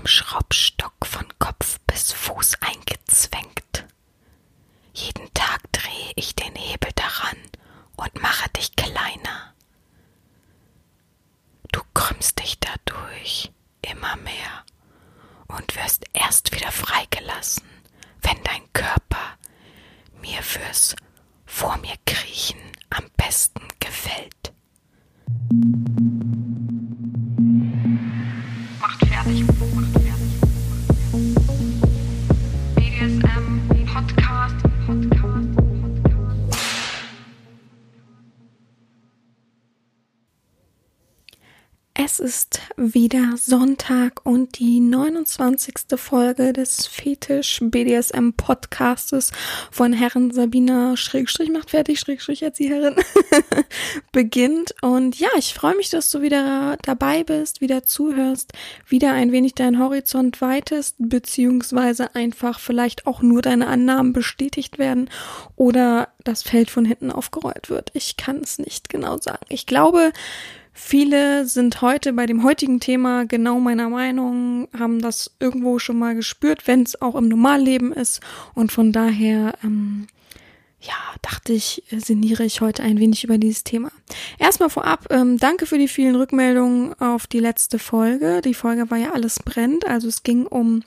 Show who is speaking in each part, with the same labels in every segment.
Speaker 1: einem Schraubstock
Speaker 2: Sonntag und die 29. Folge des Fetisch BDSM Podcastes von Herren Sabina Schrägstrich macht fertig Schrägstrich Erzieherin beginnt. Und ja, ich freue mich, dass du wieder dabei bist, wieder zuhörst, wieder ein wenig deinen Horizont weitest, beziehungsweise einfach vielleicht auch nur deine Annahmen bestätigt werden oder das Feld von hinten aufgerollt wird. Ich kann es nicht genau sagen. Ich glaube, Viele sind heute bei dem heutigen Thema genau meiner Meinung, haben das irgendwo schon mal gespürt, wenn es auch im Normalleben ist. Und von daher, ähm, ja, dachte ich, sinniere ich heute ein wenig über dieses Thema. Erstmal vorab, ähm, danke für die vielen Rückmeldungen auf die letzte Folge. Die Folge war ja alles brennt, also es ging um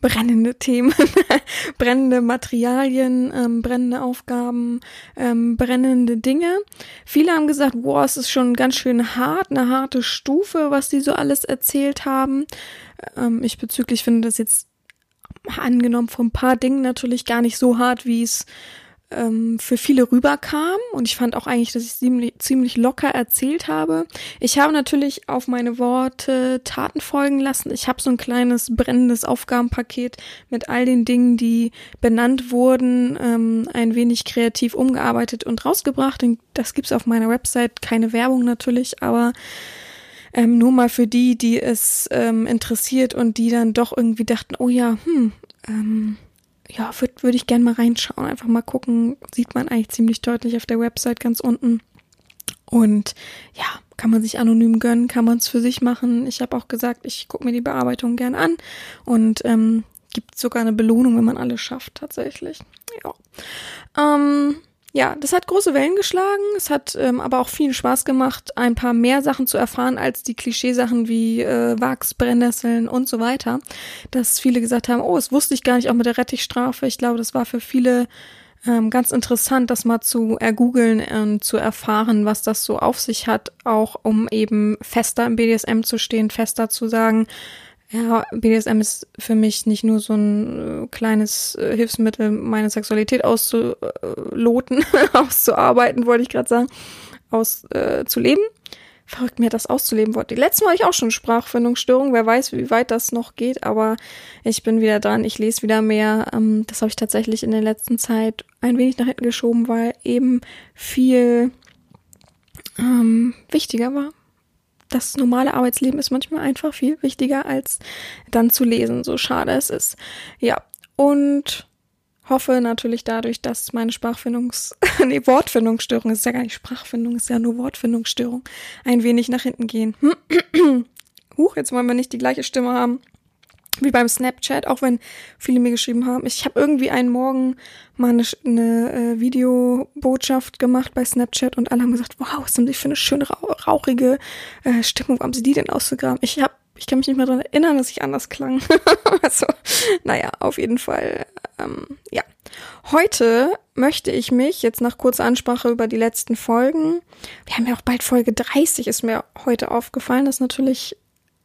Speaker 2: brennende Themen, brennende Materialien, ähm, brennende Aufgaben, ähm, brennende Dinge. Viele haben gesagt, wow, es ist schon ganz schön hart, eine harte Stufe, was die so alles erzählt haben. Ähm, ich bezüglich finde das jetzt angenommen von ein paar Dingen natürlich gar nicht so hart, wie es ähm, für viele rüberkam und ich fand auch eigentlich, dass ich ziemlich, ziemlich locker erzählt habe. Ich habe natürlich auf meine Worte Taten folgen lassen. Ich habe so ein kleines brennendes Aufgabenpaket mit all den Dingen, die benannt wurden, ähm, ein wenig kreativ umgearbeitet und rausgebracht. Und das gibt's auf meiner Website, keine Werbung natürlich, aber ähm, nur mal für die, die es ähm, interessiert und die dann doch irgendwie dachten, oh ja, hm, ähm, ja, würde würd ich gerne mal reinschauen, einfach mal gucken. Sieht man eigentlich ziemlich deutlich auf der Website ganz unten. Und ja, kann man sich anonym gönnen, kann man es für sich machen. Ich habe auch gesagt, ich gucke mir die Bearbeitung gern an und ähm, gibt sogar eine Belohnung, wenn man alles schafft, tatsächlich. Ja. Ähm, ja, das hat große Wellen geschlagen. Es hat ähm, aber auch viel Spaß gemacht, ein paar mehr Sachen zu erfahren als die Klischeesachen wie äh, Wachs, Brennnesseln und so weiter. Dass viele gesagt haben, oh, das wusste ich gar nicht, auch mit der Rettichstrafe. Ich glaube, das war für viele ähm, ganz interessant, das mal zu ergoogeln und zu erfahren, was das so auf sich hat, auch um eben fester im BDSM zu stehen, fester zu sagen, ja, BDSM ist für mich nicht nur so ein äh, kleines äh, Hilfsmittel, meine Sexualität auszuloten, auszuarbeiten, wollte ich gerade sagen, auszuleben. Äh, Verrückt, mir das auszuleben wollte. Letztes Mal hatte ich auch schon Sprachfindungsstörung. Wer weiß, wie weit das noch geht, aber ich bin wieder dran. Ich lese wieder mehr. Ähm, das habe ich tatsächlich in der letzten Zeit ein wenig nach hinten geschoben, weil eben viel ähm, wichtiger war das normale Arbeitsleben ist manchmal einfach viel wichtiger, als dann zu lesen, so schade es ist. Ja, und hoffe natürlich dadurch, dass meine Sprachfindungs-, nee, Wortfindungsstörung ist ja gar nicht Sprachfindung, ist ja nur Wortfindungsstörung, ein wenig nach hinten gehen. Huch, jetzt wollen wir nicht die gleiche Stimme haben wie beim Snapchat, auch wenn viele mir geschrieben haben. Ich habe irgendwie einen Morgen mal eine, eine äh, Videobotschaft gemacht bei Snapchat und alle haben gesagt, wow, was haben sie für eine schöne rauchige äh, Stimmung, wo haben sie die denn ausgegraben? Ich habe ich kann mich nicht mehr daran erinnern, dass ich anders klang. also, naja, auf jeden Fall. Ähm, ja. Heute möchte ich mich, jetzt nach kurzer Ansprache über die letzten Folgen, wir haben ja auch bald Folge 30, ist mir heute aufgefallen, das ist natürlich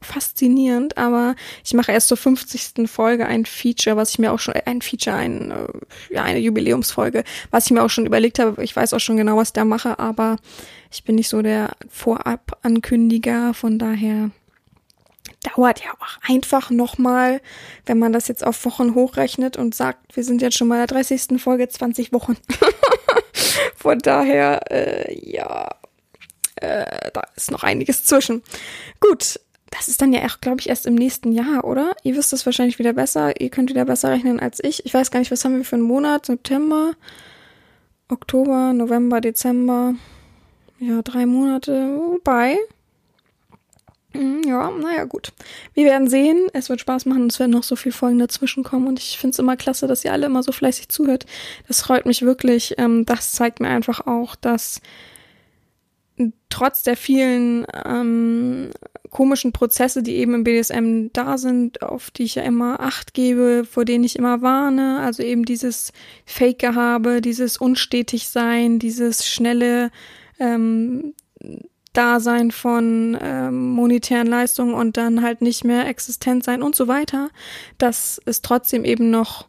Speaker 2: faszinierend, aber ich mache erst zur 50. Folge ein Feature, was ich mir auch schon, ein Feature, ein, äh, ja, eine Jubiläumsfolge, was ich mir auch schon überlegt habe. Ich weiß auch schon genau, was ich da mache, aber ich bin nicht so der Vorab-Ankündiger, von daher dauert ja auch einfach nochmal, wenn man das jetzt auf Wochen hochrechnet und sagt, wir sind jetzt schon mal der 30. Folge, 20 Wochen. von daher, äh, ja, äh, da ist noch einiges zwischen. Gut, das ist dann ja auch, glaube ich, erst im nächsten Jahr, oder? Ihr wisst es wahrscheinlich wieder besser. Ihr könnt wieder besser rechnen als ich. Ich weiß gar nicht, was haben wir für einen Monat? September, Oktober, November, Dezember. Ja, drei Monate. Wobei. Mm, Ja, naja, gut. Wir werden sehen. Es wird Spaß machen. Es werden noch so viele Folgen dazwischen kommen. Und ich finde es immer klasse, dass ihr alle immer so fleißig zuhört. Das freut mich wirklich. Ähm, das zeigt mir einfach auch, dass trotz der vielen ähm, komischen Prozesse, die eben im BDSM da sind, auf die ich ja immer Acht gebe, vor denen ich immer warne, also eben dieses Fake-Gehabe, dieses Unstetig-Sein, dieses schnelle ähm, Dasein von ähm, monetären Leistungen und dann halt nicht mehr existent sein und so weiter, dass es trotzdem eben noch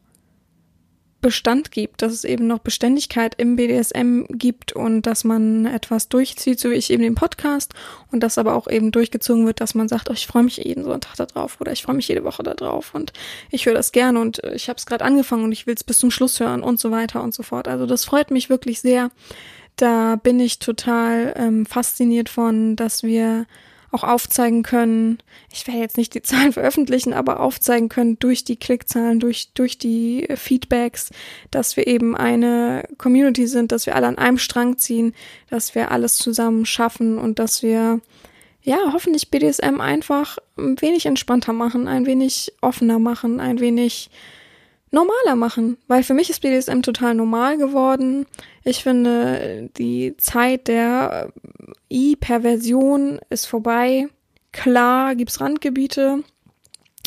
Speaker 2: Bestand gibt, dass es eben noch Beständigkeit im BDSM gibt und dass man etwas durchzieht, so wie ich eben den Podcast und das aber auch eben durchgezogen wird, dass man sagt, oh, ich freue mich jeden Sonntag da drauf oder ich freue mich jede Woche da drauf und ich höre das gerne und äh, ich habe es gerade angefangen und ich will es bis zum Schluss hören und so weiter und so fort. Also das freut mich wirklich sehr. Da bin ich total ähm, fasziniert von, dass wir auch aufzeigen können, ich werde jetzt nicht die Zahlen veröffentlichen, aber aufzeigen können durch die Klickzahlen, durch, durch die Feedbacks, dass wir eben eine Community sind, dass wir alle an einem Strang ziehen, dass wir alles zusammen schaffen und dass wir ja, hoffentlich BDSM einfach ein wenig entspannter machen, ein wenig offener machen, ein wenig normaler machen, weil für mich ist BDSM total normal geworden. Ich finde, die Zeit der I-Perversion ist vorbei. Klar gibt's Randgebiete,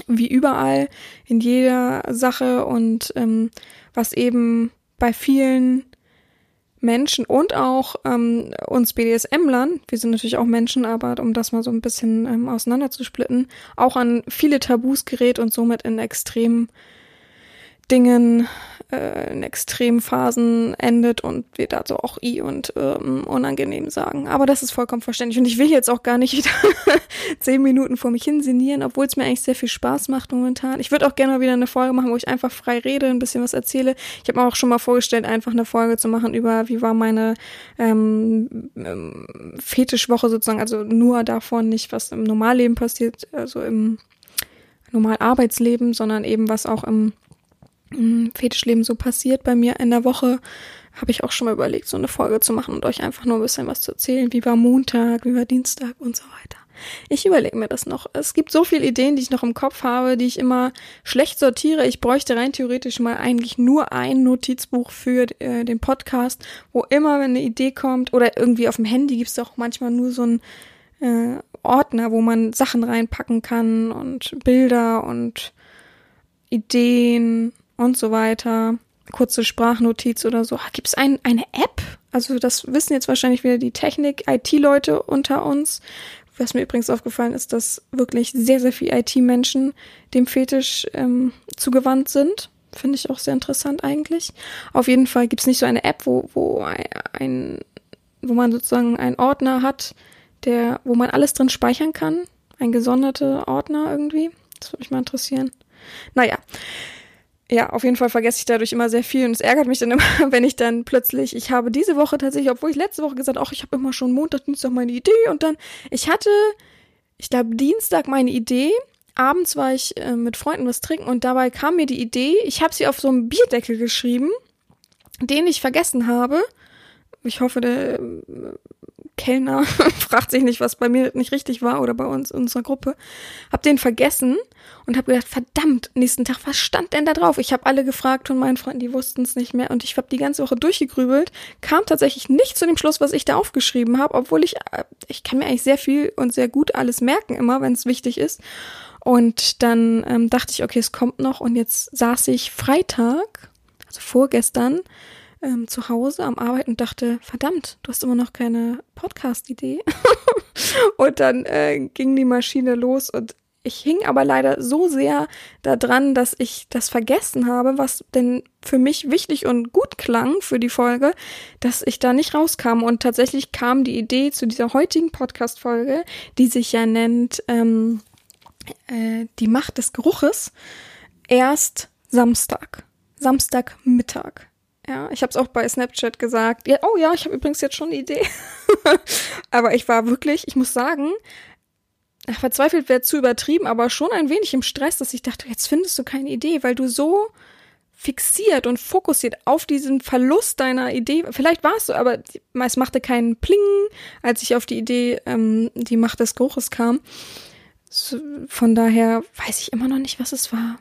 Speaker 2: wie überall, in jeder Sache und ähm, was eben bei vielen Menschen und auch ähm, uns BDSM-Lern, wir sind natürlich auch Menschen, aber um das mal so ein bisschen ähm, auseinanderzusplitten, auch an viele Tabus gerät und somit in extremen Dingen äh, in Extremphasen endet und wir dazu auch i und ähm, unangenehm sagen. Aber das ist vollkommen verständlich. Und ich will jetzt auch gar nicht wieder zehn Minuten vor mich hin sinnieren, obwohl es mir eigentlich sehr viel Spaß macht momentan. Ich würde auch gerne mal wieder eine Folge machen, wo ich einfach frei rede, ein bisschen was erzähle. Ich habe mir auch schon mal vorgestellt, einfach eine Folge zu machen über, wie war meine ähm, ähm, Fetischwoche sozusagen, also nur davon, nicht was im Normalleben passiert, also im normal Arbeitsleben, sondern eben was auch im Fetischleben so passiert bei mir in der Woche, habe ich auch schon mal überlegt, so eine Folge zu machen und euch einfach nur ein bisschen was zu erzählen. Wie war Montag, wie war Dienstag und so weiter. Ich überlege mir das noch. Es gibt so viele Ideen, die ich noch im Kopf habe, die ich immer schlecht sortiere. Ich bräuchte rein theoretisch mal eigentlich nur ein Notizbuch für äh, den Podcast, wo immer, wenn eine Idee kommt, oder irgendwie auf dem Handy gibt es auch manchmal nur so ein äh, Ordner, wo man Sachen reinpacken kann und Bilder und Ideen und so weiter. Kurze Sprachnotiz oder so. Gibt es ein, eine App? Also das wissen jetzt wahrscheinlich wieder die Technik-IT-Leute unter uns. Was mir übrigens aufgefallen ist, dass wirklich sehr, sehr viele IT-Menschen dem Fetisch ähm, zugewandt sind. Finde ich auch sehr interessant eigentlich. Auf jeden Fall gibt es nicht so eine App, wo, wo ein, wo man sozusagen einen Ordner hat, der, wo man alles drin speichern kann. Ein gesonderter Ordner irgendwie. Das würde mich mal interessieren. Naja. Ja, auf jeden Fall vergesse ich dadurch immer sehr viel und es ärgert mich dann immer, wenn ich dann plötzlich, ich habe diese Woche tatsächlich, obwohl ich letzte Woche gesagt, ach, ich habe immer schon Montag, Dienstag meine Idee und dann, ich hatte, ich glaube, Dienstag meine Idee, abends war ich äh, mit Freunden was trinken und dabei kam mir die Idee, ich habe sie auf so einem Bierdeckel geschrieben, den ich vergessen habe. Ich hoffe, der Kellner fragt sich nicht, was bei mir nicht richtig war oder bei uns in unserer Gruppe. Hab den vergessen und habe gedacht, verdammt, nächsten Tag, was stand denn da drauf? Ich habe alle gefragt von meinen Freunden, die wussten es nicht mehr und ich habe die ganze Woche durchgegrübelt, kam tatsächlich nicht zu dem Schluss, was ich da aufgeschrieben habe, obwohl ich äh, ich kann mir eigentlich sehr viel und sehr gut alles merken immer, wenn es wichtig ist. Und dann ähm, dachte ich, okay, es kommt noch und jetzt saß ich Freitag, also vorgestern, ähm, zu Hause am Arbeiten und dachte, verdammt, du hast immer noch keine Podcast-Idee. und dann äh, ging die Maschine los und ich hing aber leider so sehr daran, dass ich das vergessen habe, was denn für mich wichtig und gut klang für die Folge, dass ich da nicht rauskam. Und tatsächlich kam die Idee zu dieser heutigen Podcast-Folge, die sich ja nennt ähm, äh, Die Macht des Geruches, erst Samstag. Samstagmittag. Ja, ich habe es auch bei Snapchat gesagt. Ja, oh ja, ich habe übrigens jetzt schon eine Idee. aber ich war wirklich, ich muss sagen, verzweifelt wäre zu übertrieben, aber schon ein wenig im Stress, dass ich dachte, jetzt findest du keine Idee, weil du so fixiert und fokussiert auf diesen Verlust deiner Idee. Vielleicht war es so, aber es machte keinen Pling, als ich auf die Idee, ähm, die Macht des Geruches kam. So, von daher weiß ich immer noch nicht, was es war.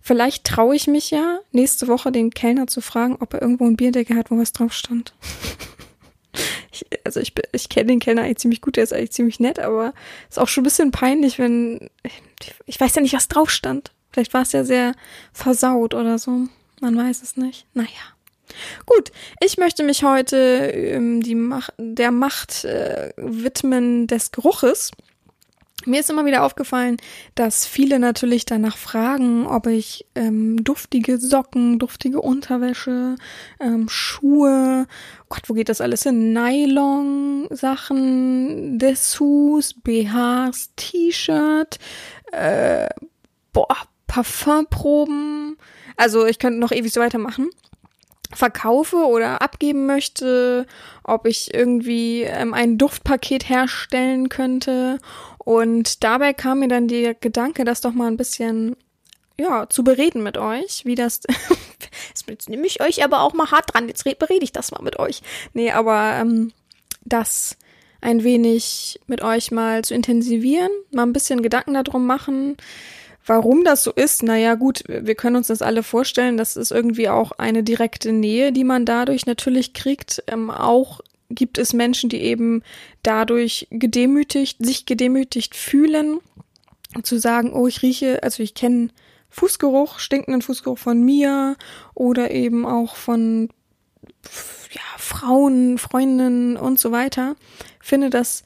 Speaker 2: Vielleicht traue ich mich ja, nächste Woche den Kellner zu fragen, ob er irgendwo ein Bierdeckel hat, wo was drauf stand. ich, also ich, ich kenne den Kellner eigentlich ziemlich gut, der ist eigentlich ziemlich nett, aber ist auch schon ein bisschen peinlich, wenn ich weiß ja nicht, was drauf stand. Vielleicht war es ja sehr versaut oder so. Man weiß es nicht. Naja. Gut, ich möchte mich heute ähm, die Macht, der Macht äh, widmen des Geruches. Mir ist immer wieder aufgefallen, dass viele natürlich danach fragen, ob ich ähm, duftige Socken, duftige Unterwäsche, ähm, Schuhe, Gott, wo geht das alles hin? Nylon-Sachen, Dessous, BHs, T-Shirt, äh, boah, Parfumproben. Also ich könnte noch ewig so weitermachen verkaufe oder abgeben möchte, ob ich irgendwie ähm, ein Duftpaket herstellen könnte. Und dabei kam mir dann der Gedanke, das doch mal ein bisschen ja, zu bereden mit euch, wie das. jetzt nehme ich euch aber auch mal hart dran. Jetzt berede ich das mal mit euch. Nee, aber ähm, das ein wenig mit euch mal zu intensivieren, mal ein bisschen Gedanken darum machen, Warum das so ist, naja gut, wir können uns das alle vorstellen, das ist irgendwie auch eine direkte Nähe, die man dadurch natürlich kriegt. Ähm, auch gibt es Menschen, die eben dadurch gedemütigt, sich gedemütigt fühlen, zu sagen, oh, ich rieche, also ich kenne Fußgeruch, stinkenden Fußgeruch von mir oder eben auch von ja, Frauen, Freundinnen und so weiter, finde das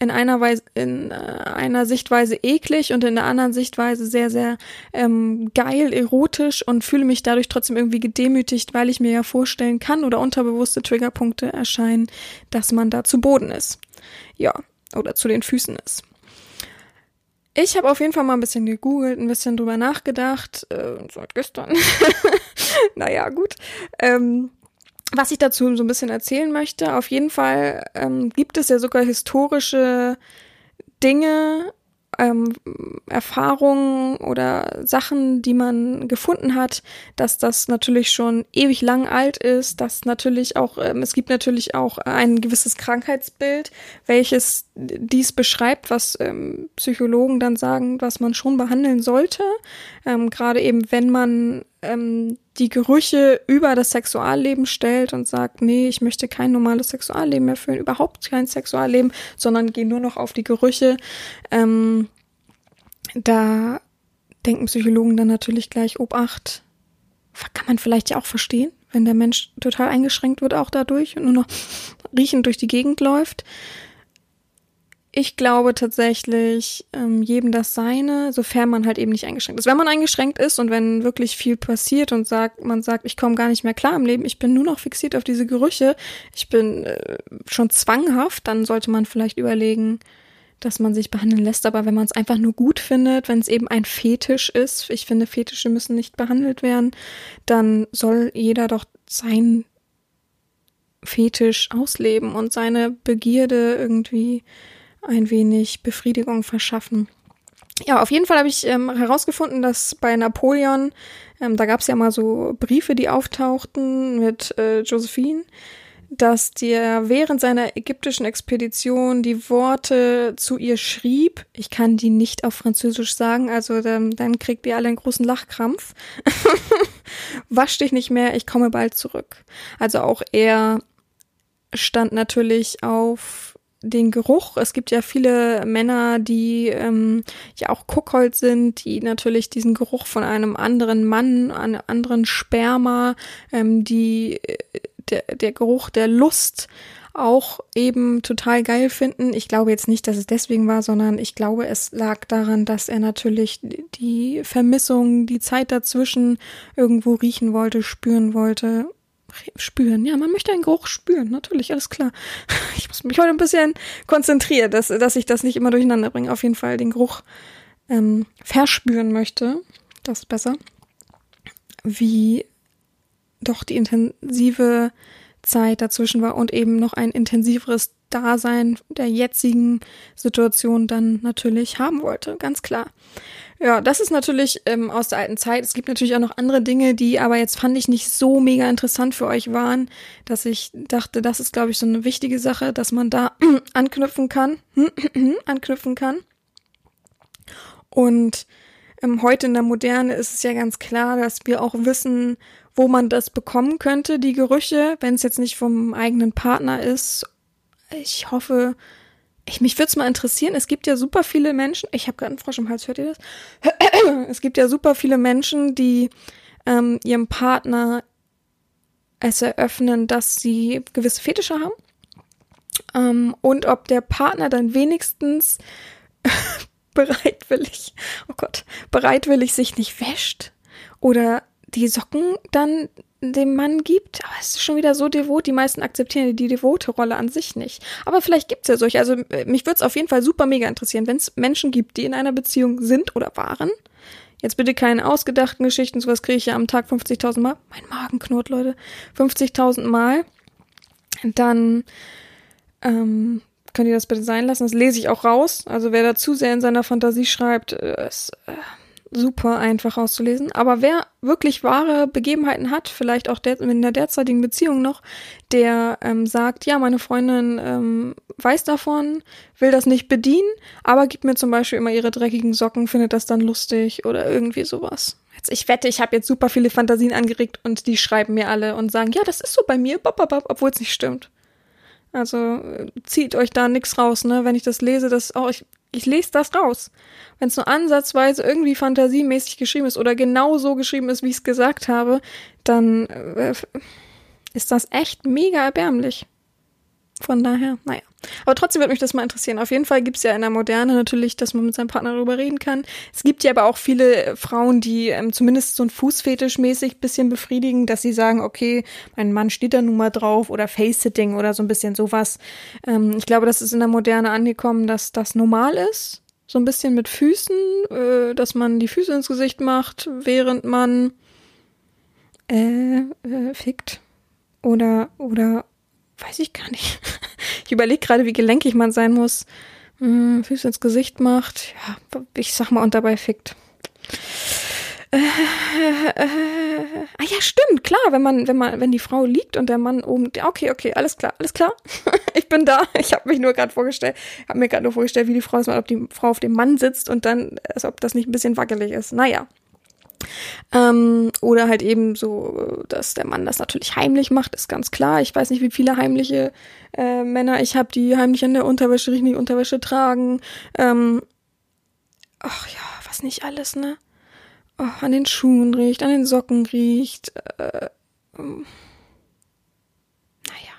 Speaker 2: in einer Weise, in äh, einer Sichtweise eklig und in der anderen Sichtweise sehr, sehr ähm, geil, erotisch und fühle mich dadurch trotzdem irgendwie gedemütigt, weil ich mir ja vorstellen kann oder unterbewusste Triggerpunkte erscheinen, dass man da zu Boden ist. Ja, oder zu den Füßen ist. Ich habe auf jeden Fall mal ein bisschen gegoogelt, ein bisschen drüber nachgedacht, äh, seit gestern. naja, gut. Ähm, was ich dazu so ein bisschen erzählen möchte, auf jeden Fall ähm, gibt es ja sogar historische Dinge, ähm, Erfahrungen oder Sachen, die man gefunden hat, dass das natürlich schon ewig lang alt ist, dass natürlich auch, ähm, es gibt natürlich auch ein gewisses Krankheitsbild, welches dies beschreibt, was ähm, Psychologen dann sagen, was man schon behandeln sollte, ähm, gerade eben wenn man ähm, die Gerüche über das Sexualleben stellt und sagt, nee, ich möchte kein normales Sexualleben mehr führen, überhaupt kein Sexualleben, sondern gehe nur noch auf die Gerüche. Ähm, da denken Psychologen dann natürlich gleich, Obacht, kann man vielleicht ja auch verstehen, wenn der Mensch total eingeschränkt wird auch dadurch und nur noch riechend durch die Gegend läuft. Ich glaube tatsächlich, ähm, jedem das seine, sofern man halt eben nicht eingeschränkt ist. Wenn man eingeschränkt ist und wenn wirklich viel passiert und sagt, man sagt, ich komme gar nicht mehr klar im Leben, ich bin nur noch fixiert auf diese Gerüche, ich bin äh, schon zwanghaft, dann sollte man vielleicht überlegen, dass man sich behandeln lässt. Aber wenn man es einfach nur gut findet, wenn es eben ein Fetisch ist, ich finde, Fetische müssen nicht behandelt werden, dann soll jeder doch sein Fetisch ausleben und seine Begierde irgendwie ein wenig Befriedigung verschaffen. Ja, auf jeden Fall habe ich ähm, herausgefunden, dass bei Napoleon, ähm, da gab es ja mal so Briefe, die auftauchten mit äh, Josephine, dass der während seiner ägyptischen Expedition die Worte zu ihr schrieb. Ich kann die nicht auf Französisch sagen, also dann, dann kriegt ihr alle einen großen Lachkrampf. Wasch dich nicht mehr, ich komme bald zurück. Also auch er stand natürlich auf den Geruch. Es gibt ja viele Männer, die ähm, ja auch Kuckhold sind, die natürlich diesen Geruch von einem anderen Mann, einem anderen Sperma, ähm, die äh, der, der Geruch der Lust auch eben total geil finden. Ich glaube jetzt nicht, dass es deswegen war, sondern ich glaube, es lag daran, dass er natürlich die Vermissung, die Zeit dazwischen irgendwo riechen wollte, spüren wollte spüren. Ja, man möchte einen Geruch spüren, natürlich, alles klar. Ich muss mich heute ein bisschen konzentrieren, dass, dass ich das nicht immer durcheinander bringe. Auf jeden Fall den Geruch ähm, verspüren möchte. Das ist besser. Wie doch die intensive Zeit dazwischen war und eben noch ein intensiveres Dasein der jetzigen Situation dann natürlich haben wollte, ganz klar. Ja, das ist natürlich ähm, aus der alten Zeit. Es gibt natürlich auch noch andere Dinge, die aber jetzt fand ich nicht so mega interessant für euch waren, dass ich dachte, das ist, glaube ich, so eine wichtige Sache, dass man da anknüpfen kann, anknüpfen kann. Und ähm, heute in der Moderne ist es ja ganz klar, dass wir auch wissen, wo man das bekommen könnte, die Gerüche, wenn es jetzt nicht vom eigenen Partner ist. Ich hoffe, ich, mich würde es mal interessieren, es gibt ja super viele Menschen, ich habe gerade einen Frosch im Hals, hört ihr das? Es gibt ja super viele Menschen, die ähm, ihrem Partner es eröffnen, dass sie gewisse Fetische haben. Ähm, und ob der Partner dann wenigstens bereitwillig, oh Gott, bereitwillig sich nicht wäscht oder die Socken dann dem Mann gibt. Aber es ist schon wieder so devot. Die meisten akzeptieren die devote Rolle an sich nicht. Aber vielleicht gibt's ja solche. Also äh, mich würde es auf jeden Fall super mega interessieren, wenn es Menschen gibt, die in einer Beziehung sind oder waren. Jetzt bitte keine ausgedachten Geschichten. Sowas kriege ich ja am Tag 50.000 Mal. Mein Magen knurrt, Leute. 50.000 Mal. Dann ähm, könnt ihr das bitte sein lassen. Das lese ich auch raus. Also wer da zu sehr in seiner Fantasie schreibt, äh, ist... Äh, super einfach auszulesen. Aber wer wirklich wahre Begebenheiten hat, vielleicht auch der, in der derzeitigen Beziehung noch, der ähm, sagt, ja, meine Freundin ähm, weiß davon, will das nicht bedienen, aber gibt mir zum Beispiel immer ihre dreckigen Socken, findet das dann lustig oder irgendwie sowas. Jetzt, ich wette, ich habe jetzt super viele Fantasien angeregt und die schreiben mir alle und sagen, ja, das ist so bei mir, obwohl es nicht stimmt. Also äh, zieht euch da nix raus, ne? Wenn ich das lese, das auch, oh, ich ich lese das raus. Wenn es nur ansatzweise irgendwie fantasiemäßig geschrieben ist oder genau so geschrieben ist, wie ich es gesagt habe, dann äh, ist das echt mega erbärmlich. Von daher, naja. Aber trotzdem würde mich das mal interessieren. Auf jeden Fall gibt es ja in der Moderne natürlich, dass man mit seinem Partner darüber reden kann. Es gibt ja aber auch viele Frauen, die ähm, zumindest so ein Fußfetisch-mäßig bisschen befriedigen, dass sie sagen, okay, mein Mann steht da nun mal drauf oder Face-Sitting oder so ein bisschen sowas. Ähm, ich glaube, das ist in der Moderne angekommen, dass das normal ist. So ein bisschen mit Füßen, äh, dass man die Füße ins Gesicht macht, während man äh, äh, fickt. Oder, oder weiß ich gar nicht. Ich überlege gerade, wie gelenkig man sein muss. Hm, Füße ins Gesicht macht. Ja, ich sag mal, und dabei fickt. Äh, äh, ah ja, stimmt, klar, wenn man, wenn man, wenn die Frau liegt und der Mann oben, okay, okay, alles klar, alles klar, ich bin da. Ich habe mich nur gerade vorgestellt, habe mir gerade nur vorgestellt, wie die Frau ist, ob die Frau auf dem Mann sitzt und dann, als ob das nicht ein bisschen wackelig ist. Naja, ähm, oder halt eben so, dass der Mann das natürlich heimlich macht, ist ganz klar. Ich weiß nicht, wie viele heimliche äh, Männer ich habe, die heimlich an der Unterwäsche riechen, die Unterwäsche tragen. Ähm, ach ja, was nicht alles, ne? Oh, an den Schuhen riecht, an den Socken riecht. Äh, ähm, naja.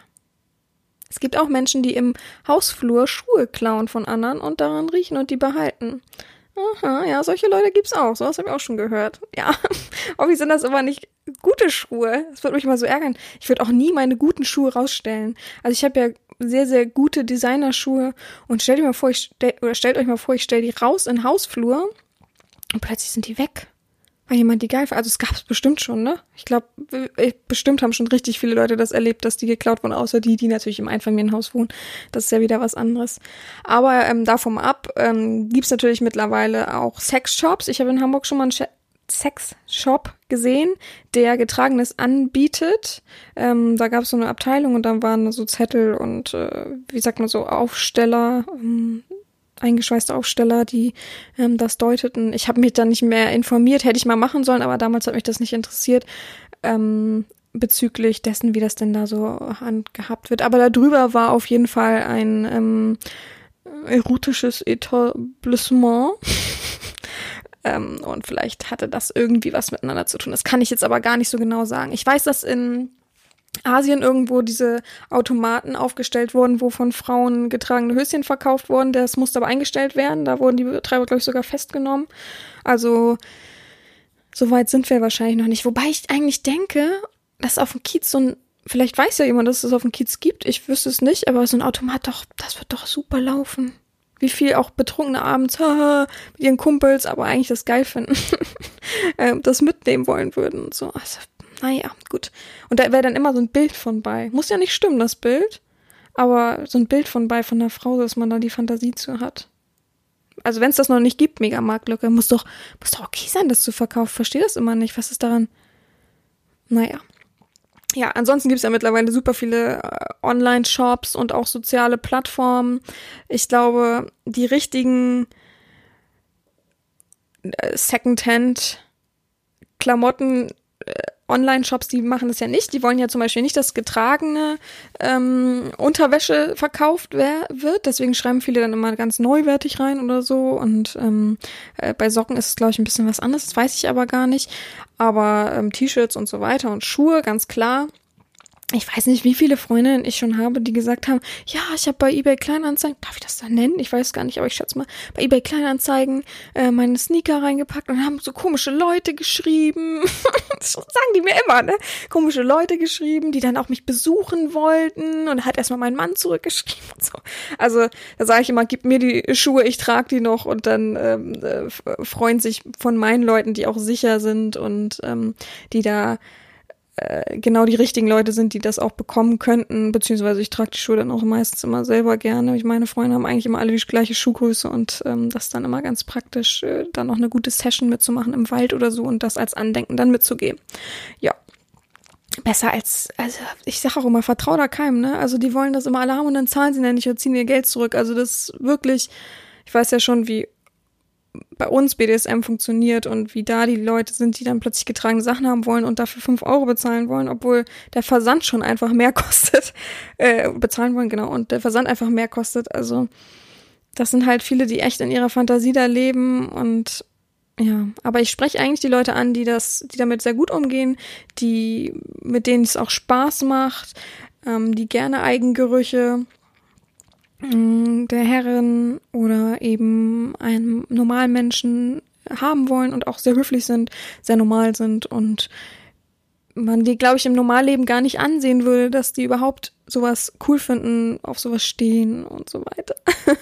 Speaker 2: Es gibt auch Menschen, die im Hausflur Schuhe klauen von anderen und daran riechen und die behalten. Aha, ja, solche Leute gibt's auch. Sowas habe ich auch schon gehört. Ja, irgendwie sind das aber nicht gute Schuhe. Das würde mich mal so ärgern. Ich würde auch nie meine guten Schuhe rausstellen. Also ich habe ja sehr, sehr gute Designerschuhe und stellt euch mal vor, ich stell, oder stellt euch mal vor, ich stelle die raus in den Hausflur und plötzlich sind die weg weil jemand die geil Also es gab es bestimmt schon, ne? Ich glaube, bestimmt haben schon richtig viele Leute das erlebt, dass die geklaut wurden, außer die, die natürlich im Einfamilienhaus wohnen. Das ist ja wieder was anderes. Aber ähm, davon ab ähm, gibt natürlich mittlerweile auch Sexshops. Ich habe in Hamburg schon mal einen Sexshop gesehen, der Getragenes anbietet. Ähm, da gab es so eine Abteilung und dann waren so Zettel und äh, wie sagt man so Aufsteller, ähm, eingeschweißte Aufsteller, die ähm, das deuteten. Ich habe mich dann nicht mehr informiert, hätte ich mal machen sollen, aber damals hat mich das nicht interessiert. Ähm, bezüglich dessen, wie das denn da so handgehabt wird. Aber darüber war auf jeden Fall ein ähm, erotisches Etablissement. ähm, und vielleicht hatte das irgendwie was miteinander zu tun. Das kann ich jetzt aber gar nicht so genau sagen. Ich weiß, dass in Asien irgendwo diese Automaten aufgestellt wurden, wo von Frauen getragene Höschen verkauft wurden. Das musste aber eingestellt werden. Da wurden die Betreiber, glaube ich, sogar festgenommen. Also, so weit sind wir wahrscheinlich noch nicht. Wobei ich eigentlich denke, dass auf dem Kiez so ein, vielleicht weiß ja jemand, dass es auf dem Kiez gibt. Ich wüsste es nicht, aber so ein Automat doch, das wird doch super laufen. Wie viel auch Betrunkene abends haha, mit ihren Kumpels, aber eigentlich das geil finden, ähm, das mitnehmen wollen würden und so. Also, naja, gut. Und da wäre dann immer so ein Bild von bei. Muss ja nicht stimmen, das Bild. Aber so ein Bild von bei von einer Frau, dass man da die Fantasie zu hat. also wenn es das noch nicht gibt, Megamarktlücke, muss doch, muss doch okay sein, das zu verkaufen. Verstehe das immer nicht. Was ist daran? Naja. Ja, ansonsten gibt's ja mittlerweile super viele äh, Online-Shops und auch soziale Plattformen. Ich glaube, die richtigen äh, Secondhand-Klamotten äh, Online-Shops, die machen das ja nicht. Die wollen ja zum Beispiel nicht, dass getragene ähm, Unterwäsche verkauft wird. Deswegen schreiben viele dann immer ganz neuwertig rein oder so. Und ähm, äh, bei Socken ist es, glaube ich, ein bisschen was anderes. Das weiß ich aber gar nicht. Aber ähm, T-Shirts und so weiter und Schuhe, ganz klar ich weiß nicht, wie viele Freundinnen ich schon habe, die gesagt haben, ja, ich habe bei eBay Kleinanzeigen, darf ich das da nennen? Ich weiß gar nicht, aber ich schätze mal, bei eBay Kleinanzeigen äh, meine Sneaker reingepackt und haben so komische Leute geschrieben. das sagen die mir immer, ne? Komische Leute geschrieben, die dann auch mich besuchen wollten und hat erstmal mein Mann zurückgeschrieben und so. Also da sage ich immer, gib mir die Schuhe, ich trage die noch und dann ähm, äh, freuen sich von meinen Leuten, die auch sicher sind und ähm, die da äh, genau die richtigen Leute sind, die das auch bekommen könnten, beziehungsweise ich trage die Schuhe dann auch meistens immer selber gerne. Ich meine Freunde haben eigentlich immer alle die gleiche Schuhgröße und ähm, das ist dann immer ganz praktisch, äh, dann noch eine gute Session mitzumachen im Wald oder so und das als Andenken dann mitzugeben. Ja. Besser als, also ich sage auch immer, vertrau da keinem, ne? Also die wollen das immer alle haben und dann zahlen sie dann nicht und ziehen ihr Geld zurück. Also das wirklich, ich weiß ja schon, wie bei uns BDSM funktioniert und wie da die Leute sind, die dann plötzlich getragene Sachen haben wollen und dafür fünf Euro bezahlen wollen, obwohl der Versand schon einfach mehr kostet. Äh, bezahlen wollen, genau, und der Versand einfach mehr kostet. Also das sind halt viele, die echt in ihrer Fantasie da leben und ja, aber ich spreche eigentlich die Leute an, die das, die damit sehr gut umgehen, die, mit denen es auch Spaß macht, ähm, die gerne Eigengerüche der Herrin oder eben einem normalen Menschen haben wollen und auch sehr höflich sind, sehr normal sind und man die, glaube ich, im Normalleben gar nicht ansehen würde, dass die überhaupt sowas cool finden, auf sowas stehen und so weiter.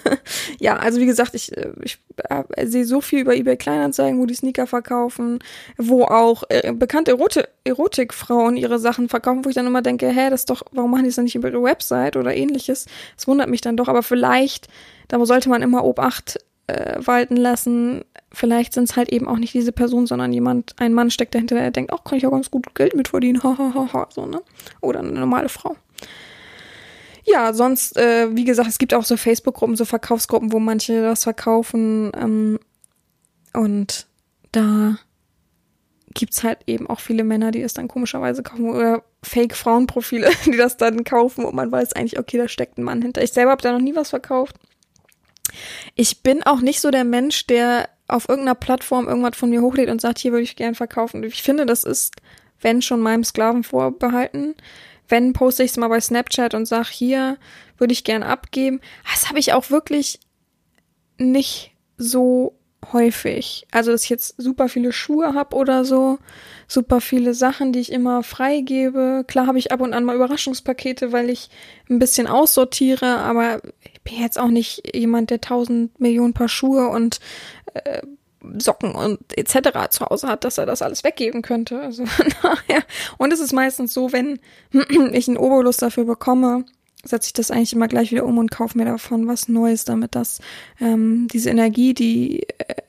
Speaker 2: ja, also wie gesagt, ich, äh, ich äh, sehe so viel über eBay Kleinanzeigen, wo die Sneaker verkaufen, wo auch äh, bekannte Erotik Erotikfrauen ihre Sachen verkaufen, wo ich dann immer denke, hä, das doch, warum machen die das dann nicht über ihre Website oder ähnliches? Das wundert mich dann doch, aber vielleicht, da sollte man immer Obacht äh, walten lassen. Vielleicht sind es halt eben auch nicht diese Person, sondern jemand, ein Mann steckt dahinter, der denkt, ach, kann ich auch ganz gut Geld mit verdienen, ha, ha, ha, so, ne? Oder eine normale Frau. Ja, sonst, äh, wie gesagt, es gibt auch so Facebook-Gruppen, so Verkaufsgruppen, wo manche das verkaufen. Ähm, und da gibt's halt eben auch viele Männer, die es dann komischerweise kaufen oder Fake-Frauenprofile, die das dann kaufen und man weiß eigentlich, okay, da steckt ein Mann hinter. Ich selber habe da noch nie was verkauft. Ich bin auch nicht so der Mensch, der auf irgendeiner Plattform irgendwas von mir hochlädt und sagt, hier würde ich gern verkaufen. Ich finde, das ist, wenn schon meinem Sklaven vorbehalten. Wenn poste ich es mal bei Snapchat und sag, hier würde ich gern abgeben. Das habe ich auch wirklich nicht so häufig. Also, dass ich jetzt super viele Schuhe habe oder so, super viele Sachen, die ich immer freigebe. Klar habe ich ab und an mal Überraschungspakete, weil ich ein bisschen aussortiere, aber ich bin jetzt auch nicht jemand, der tausend Millionen Paar Schuhe und äh, Socken und etc. zu Hause hat, dass er das alles weggeben könnte. Also naja. Und es ist meistens so, wenn ich einen Obolus dafür bekomme, setze ich das eigentlich immer gleich wieder um und kaufe mir davon was Neues, damit das ähm, diese Energie, die äh,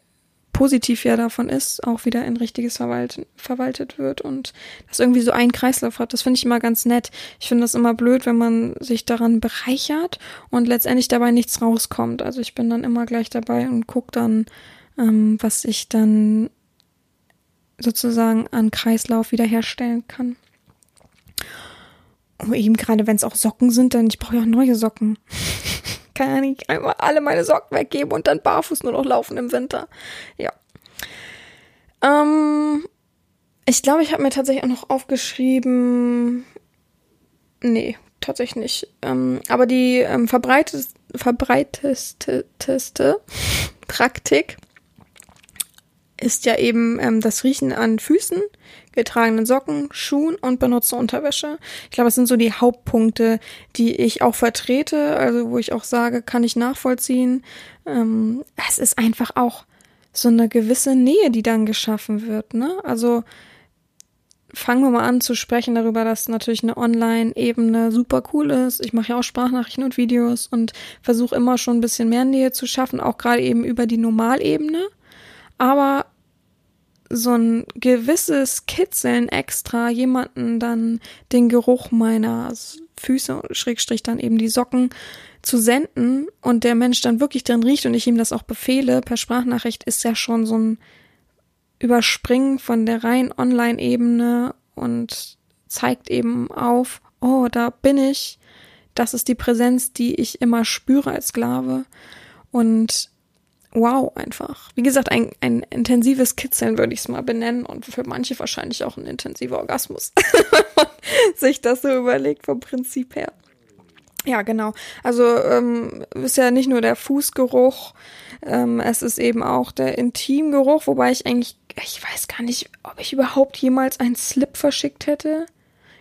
Speaker 2: positiv ja davon ist, auch wieder in richtiges verwalten, verwaltet wird und das irgendwie so einen Kreislauf hat. Das finde ich immer ganz nett. Ich finde das immer blöd, wenn man sich daran bereichert und letztendlich dabei nichts rauskommt. Also ich bin dann immer gleich dabei und gucke dann, ähm, was ich dann sozusagen an Kreislauf wiederherstellen kann. Und eben gerade wenn es auch Socken sind, dann ich brauche ja auch neue Socken. Kann nicht einmal alle meine Socken weggeben und dann barfuß nur noch laufen im Winter. Ja. Ähm, ich glaube, ich habe mir tatsächlich auch noch aufgeschrieben. Nee, tatsächlich nicht. Ähm, aber die ähm, verbreitest, Praktik ist ja eben ähm, das Riechen an Füßen, getragenen Socken, Schuhen und benutzte Unterwäsche. Ich glaube, das sind so die Hauptpunkte, die ich auch vertrete, also wo ich auch sage, kann ich nachvollziehen. Ähm, es ist einfach auch so eine gewisse Nähe, die dann geschaffen wird, ne? Also fangen wir mal an zu sprechen darüber, dass natürlich eine Online-Ebene super cool ist. Ich mache ja auch Sprachnachrichten und Videos und versuche immer schon ein bisschen mehr Nähe zu schaffen, auch gerade eben über die Normalebene. Aber so ein gewisses Kitzeln extra, jemanden dann den Geruch meiner Füße, Schrägstrich dann eben die Socken, zu senden und der Mensch dann wirklich drin riecht und ich ihm das auch befehle per Sprachnachricht, ist ja schon so ein Überspringen von der rein Online-Ebene und zeigt eben auf, oh, da bin ich. Das ist die Präsenz, die ich immer spüre als Sklave. Und wow, einfach. Wie gesagt, ein, ein intensives Kitzeln würde ich es mal benennen und für manche wahrscheinlich auch ein intensiver Orgasmus, wenn man sich das so überlegt vom Prinzip her. Ja, genau. Also ähm, ist ja nicht nur der Fußgeruch, ähm, es ist eben auch der Intimgeruch, wobei ich eigentlich, ich weiß gar nicht, ob ich überhaupt jemals einen Slip verschickt hätte.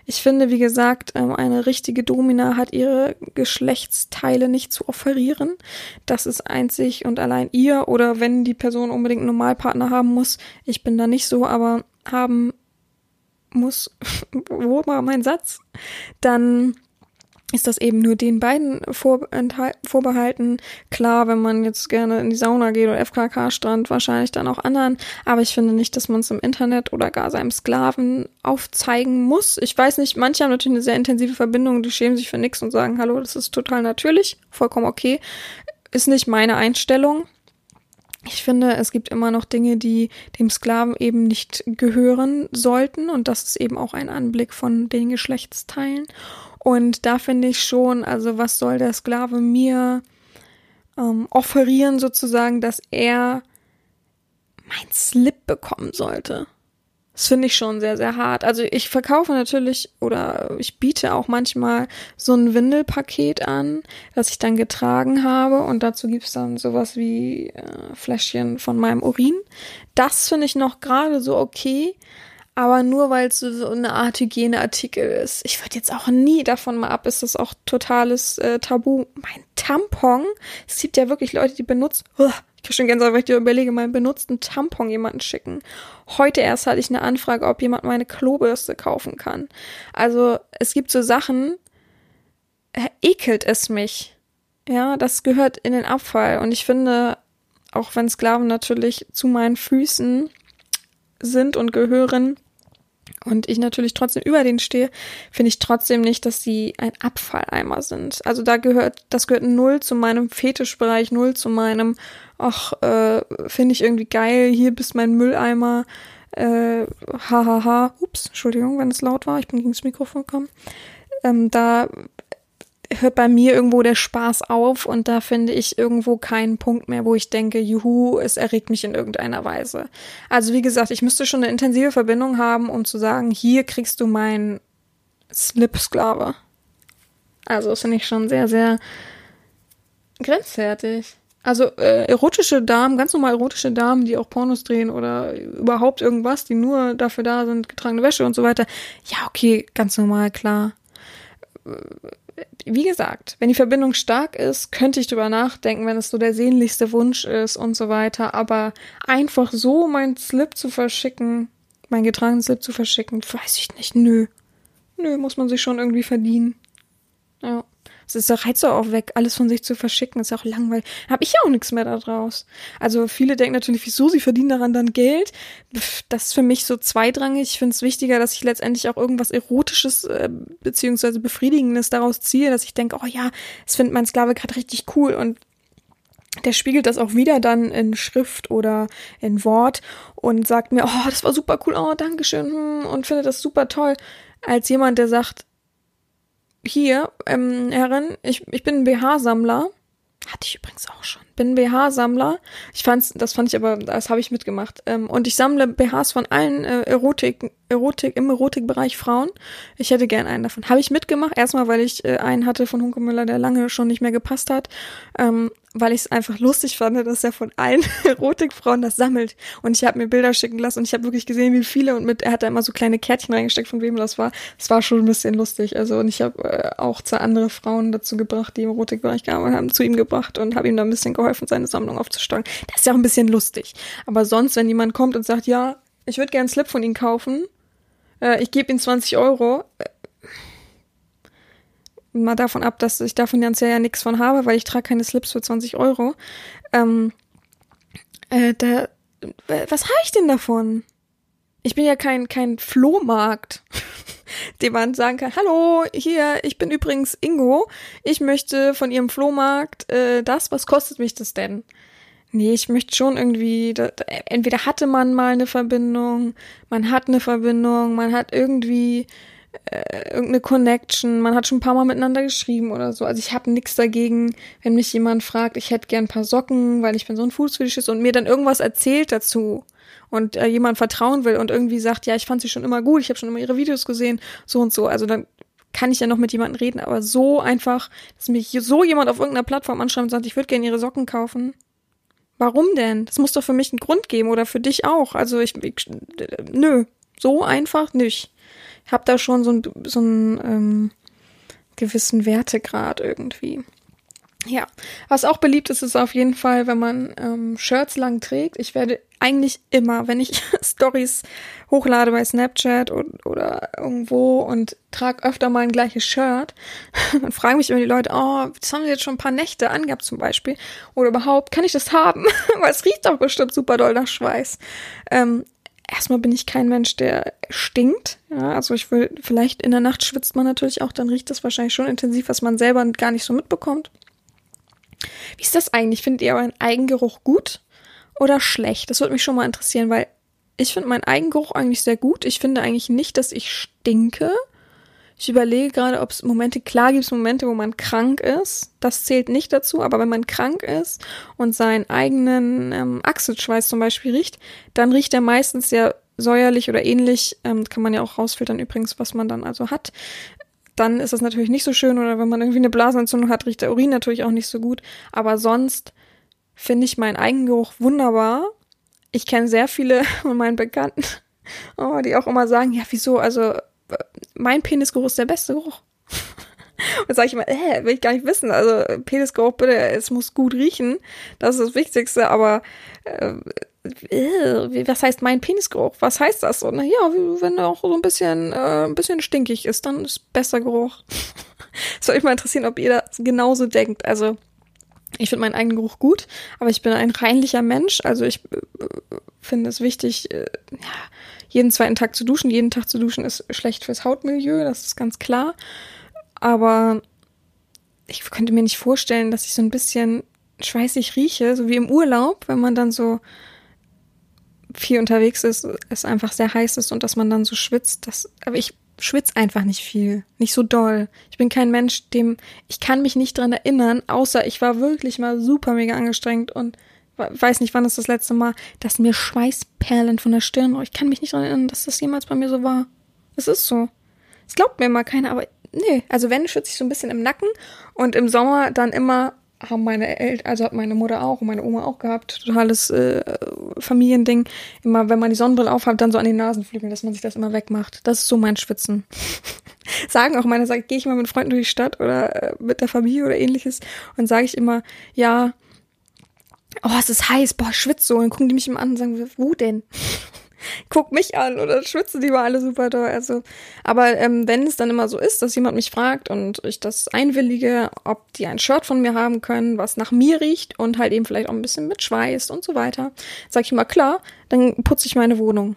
Speaker 2: Ich finde, wie gesagt, ähm, eine richtige Domina hat ihre Geschlechtsteile nicht zu offerieren. Das ist einzig und allein ihr oder wenn die Person unbedingt einen Normalpartner haben muss. Ich bin da nicht so, aber haben muss, wo war mein Satz? Dann ist das eben nur den beiden vorbehalten. Klar, wenn man jetzt gerne in die Sauna geht oder FKK-Strand, wahrscheinlich dann auch anderen. Aber ich finde nicht, dass man es im Internet oder gar seinem Sklaven aufzeigen muss. Ich weiß nicht, manche haben natürlich eine sehr intensive Verbindung, die schämen sich für nichts und sagen, hallo, das ist total natürlich, vollkommen okay. Ist nicht meine Einstellung. Ich finde, es gibt immer noch Dinge, die dem Sklaven eben nicht gehören sollten. Und das ist eben auch ein Anblick von den Geschlechtsteilen. Und da finde ich schon, also was soll der Sklave mir ähm, offerieren sozusagen, dass er mein Slip bekommen sollte. Das finde ich schon sehr, sehr hart. Also ich verkaufe natürlich oder ich biete auch manchmal so ein Windelpaket an, das ich dann getragen habe und dazu gibt's dann sowas wie äh, Fläschchen von meinem Urin. Das finde ich noch gerade so okay, aber nur weil es so eine Art Hygieneartikel ist. Ich würde jetzt auch nie davon mal ab, ist das auch totales äh, Tabu. Mein Tampon, es gibt ja wirklich Leute, die benutzen, uh, ich kriege schon Gänsehaut, weil ich dir überlege, meinen benutzten Tampon jemanden schicken. Heute erst hatte ich eine Anfrage, ob jemand meine Klobürste kaufen kann. Also es gibt so Sachen, äh, ekelt es mich. Ja, das gehört in den Abfall. Und ich finde, auch wenn Sklaven natürlich zu meinen Füßen sind und gehören, und ich natürlich trotzdem über den stehe, finde ich trotzdem nicht, dass sie ein Abfalleimer sind. Also da gehört, das gehört null zu meinem Fetischbereich, null zu meinem, ach, äh, finde ich irgendwie geil, hier bist mein Mülleimer, äh, hahaha, ha, ha. ups, Entschuldigung, wenn es laut war, ich bin gegen das Mikrofon gekommen. Ähm, da hört bei mir irgendwo der Spaß auf und da finde ich irgendwo keinen Punkt mehr, wo ich denke, juhu, es erregt mich in irgendeiner Weise. Also wie gesagt, ich müsste schon eine intensive Verbindung haben, um zu sagen, hier kriegst du meinen Slip-Sklave. Also das finde ich schon sehr, sehr grenzwertig. Also äh, erotische Damen, ganz normal erotische Damen, die auch Pornos drehen oder überhaupt irgendwas, die nur dafür da sind, getragene Wäsche und so weiter. Ja, okay, ganz normal, klar wie gesagt, wenn die Verbindung stark ist, könnte ich drüber nachdenken, wenn es so der sehnlichste Wunsch ist und so weiter. Aber einfach so meinen Slip zu verschicken, meinen getragenen Slip zu verschicken, weiß ich nicht. Nö. Nö, muss man sich schon irgendwie verdienen. Ja. Es ist der Reiz auch weg, alles von sich zu verschicken, ist auch langweilig. Da habe ich ja auch nichts mehr daraus. Also viele denken natürlich, wieso, sie verdienen daran dann Geld. Das ist für mich so zweitrangig. Ich finde es wichtiger, dass ich letztendlich auch irgendwas Erotisches äh, beziehungsweise Befriedigendes daraus ziehe, dass ich denke, oh ja, es findet mein Sklave gerade richtig cool und der spiegelt das auch wieder dann in Schrift oder in Wort und sagt mir, oh, das war super cool, oh, Dankeschön, hm, und findet das super toll, als jemand, der sagt, hier, ähm, Herrin, ich, ich bin ein BH-Sammler. Hatte ich übrigens auch schon. Bin BH-Sammler. Ich fand's, das fand ich aber, das habe ich mitgemacht. Ähm, und ich sammle BHs von allen äh, Erotik, Erotik, im Erotikbereich Frauen. Ich hätte gern einen davon. Habe ich mitgemacht. Erstmal, weil ich äh, einen hatte von Hunke Müller, der lange schon nicht mehr gepasst hat. Ähm, weil ich es einfach lustig fand, dass er von allen Erotikfrauen das sammelt. Und ich habe mir Bilder schicken lassen und ich habe wirklich gesehen, wie viele und mit, er hat da immer so kleine Kärtchen reingesteckt, von wem das war. Es war schon ein bisschen lustig. Also und ich habe äh, auch zwei andere Frauen dazu gebracht, die im Erotikbereich gearbeitet haben, zu ihm gebracht und habe ihm da ein bisschen geholfen, seine Sammlung aufzustocken. Das ist ja auch ein bisschen lustig. Aber sonst, wenn jemand kommt und sagt, ja, ich würde gerne einen Slip von Ihnen kaufen, Äh, ich gebe ihm 20 Euro. Äh, mal davon ab, dass ich davon ganz ja nichts von habe, weil ich trage keine Slips für 20 Euro. Ähm, äh, da, was habe ich denn davon? Ich bin ja kein, kein Flohmarkt, dem man sagen kann, hallo, hier, ich bin übrigens Ingo, ich möchte von Ihrem Flohmarkt äh, das, was kostet mich das denn? Nee, ich möchte schon irgendwie, da, entweder hatte man mal eine Verbindung, man hat eine Verbindung, man hat irgendwie äh, irgendeine Connection, man hat schon ein paar Mal miteinander geschrieben oder so. Also ich habe nichts dagegen, wenn mich jemand fragt, ich hätte gern ein paar Socken, weil ich bin so ein Fußfetischist und mir dann irgendwas erzählt dazu und äh, jemand vertrauen will und irgendwie sagt, ja, ich fand sie schon immer gut, ich habe schon immer ihre Videos gesehen, so und so. Also dann kann ich ja noch mit jemandem reden, aber so einfach, dass mich so jemand auf irgendeiner Plattform anschreibt und sagt, ich würde gerne ihre Socken kaufen. Warum denn? Das muss doch für mich einen Grund geben oder für dich auch. Also ich, ich nö, so einfach nicht. Habe da schon so, ein, so einen ähm, gewissen Wertegrad irgendwie. Ja, was auch beliebt ist, ist auf jeden Fall, wenn man ähm, Shirts lang trägt. Ich werde eigentlich immer, wenn ich Stories hochlade bei Snapchat und, oder irgendwo und trage öfter mal ein gleiches Shirt, dann fragen mich immer die Leute, oh, das haben sie jetzt schon ein paar Nächte angehabt zum Beispiel. Oder überhaupt, kann ich das haben? Weil es riecht doch bestimmt super doll nach Schweiß. Ähm, erstmal bin ich kein Mensch, der stinkt. Ja, also ich will, vielleicht in der Nacht schwitzt man natürlich auch, dann riecht das wahrscheinlich schon intensiv, was man selber gar nicht so mitbekommt. Wie ist das eigentlich? Findet ihr euren Eigengeruch gut oder schlecht? Das würde mich schon mal interessieren, weil ich finde meinen Eigengeruch eigentlich sehr gut. Ich finde eigentlich nicht, dass ich stinke. Ich überlege gerade, ob es Momente, klar gibt es Momente, wo man krank ist. Das zählt nicht dazu, aber wenn man krank ist und seinen eigenen ähm, Achselschweiß zum Beispiel riecht, dann riecht er meistens sehr säuerlich oder ähnlich. Ähm, kann man ja auch rausfiltern übrigens, was man dann also hat dann ist das natürlich nicht so schön. Oder wenn man irgendwie eine Blasenentzündung hat, riecht der Urin natürlich auch nicht so gut. Aber sonst finde ich meinen Eigengeruch wunderbar. Ich kenne sehr viele von meinen Bekannten, oh, die auch immer sagen, ja, wieso, also mein Penisgeruch ist der beste Geruch. Und sage ich immer, äh, will ich gar nicht wissen. Also Penisgeruch, bitte, es muss gut riechen. Das ist das Wichtigste, aber äh, äh, was heißt mein Penisgeruch? Was heißt das? Und naja, wenn er auch so ein bisschen, äh, ein bisschen stinkig ist, dann ist besser Geruch. Soll ich mal interessieren, ob ihr das genauso denkt. Also, ich finde meinen eigenen Geruch gut, aber ich bin ein reinlicher Mensch. Also ich äh, finde es wichtig, äh, ja, jeden zweiten Tag zu duschen. Jeden Tag zu duschen ist schlecht fürs Hautmilieu, das ist ganz klar. Aber ich könnte mir nicht vorstellen, dass ich so ein bisschen schweißig rieche, so wie im Urlaub, wenn man dann so viel unterwegs ist, es einfach sehr heiß ist und dass man dann so schwitzt. Das, aber ich schwitze einfach nicht viel, nicht so doll. Ich bin kein Mensch, dem ich kann mich nicht dran erinnern, außer ich war wirklich mal super mega angestrengt und weiß nicht, wann ist das letzte Mal, dass mir Schweißperlen von der Stirn. Ich kann mich nicht dran erinnern, dass das jemals bei mir so war. Es ist so. Es glaubt mir mal keiner, aber nee. Also wenn schwitze ich so ein bisschen im Nacken und im Sommer dann immer haben meine Eltern, also hat meine Mutter auch und meine Oma auch gehabt, totales äh, Familiending. Immer, wenn man die Sonnenbrille aufhat, dann so an den Nasenflügeln, dass man sich das immer wegmacht. Das ist so mein Schwitzen. Sagen auch meine, sag, gehe ich mal mit Freunden durch die Stadt oder äh, mit der Familie oder ähnliches und sage ich immer, ja, oh, es ist heiß, boah, schwitze so. Und dann gucken die mich immer an und sagen, wo denn? guck mich an oder schwitzen die mal alle super doll. Also, aber ähm, wenn es dann immer so ist, dass jemand mich fragt und ich das einwillige, ob die ein Shirt von mir haben können, was nach mir riecht und halt eben vielleicht auch ein bisschen mit Schweiß und so weiter, sag ich immer klar, dann putze ich meine Wohnung.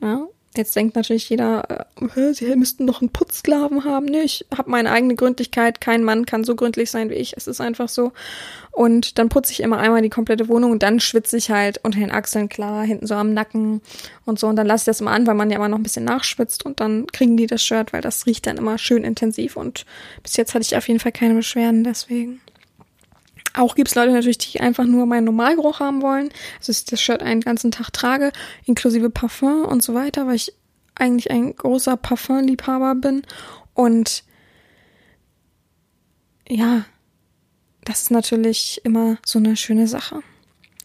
Speaker 2: Ja, Jetzt denkt natürlich jeder, äh, sie müssten doch einen Putzsklaven haben. Nee, ich habe meine eigene Gründlichkeit. Kein Mann kann so gründlich sein wie ich. Es ist einfach so. Und dann putze ich immer einmal die komplette Wohnung und dann schwitze ich halt unter den Achseln klar, hinten so am Nacken und so. Und dann lasse ich das immer an, weil man ja immer noch ein bisschen nachschwitzt und dann kriegen die das Shirt, weil das riecht dann immer schön intensiv. Und bis jetzt hatte ich auf jeden Fall keine Beschwerden deswegen. Auch gibt's Leute natürlich, die einfach nur meinen Normalgeruch haben wollen. Also ich das Shirt einen ganzen Tag trage, inklusive Parfum und so weiter, weil ich eigentlich ein großer Parfumliebhaber bin. Und ja, das ist natürlich immer so eine schöne Sache.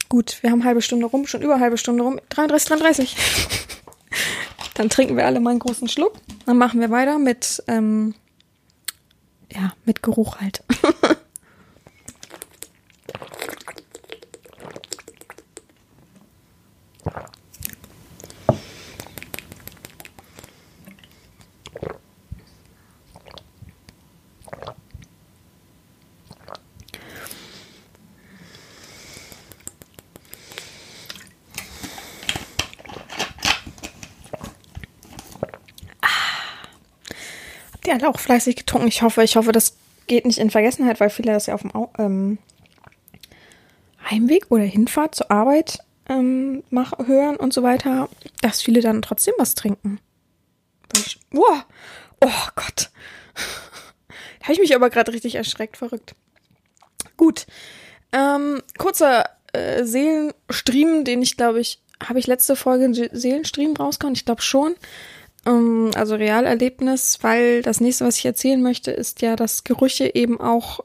Speaker 2: Gut, wir haben halbe Stunde rum, schon über halbe Stunde rum. 33, 33. Dann trinken wir alle mal einen großen Schluck. Dann machen wir weiter mit, ähm, ja, mit Geruch halt. Ah. Habt ihr alle auch fleißig getrunken? Ich hoffe, ich hoffe, das geht nicht in Vergessenheit, weil viele das ja auf dem ähm, Heimweg oder Hinfahrt zur Arbeit ähm, mach, hören und so weiter, dass viele dann trotzdem was trinken. Ich, wow, oh Gott. Da habe ich mich aber gerade richtig erschreckt, verrückt. Gut. Ähm, kurzer äh, Seelenstream, den ich glaube ich, habe ich letzte Folge einen Seelenstream rausgehauen? Ich glaube schon. Ähm, also Realerlebnis, weil das nächste, was ich erzählen möchte, ist ja, dass Gerüche eben auch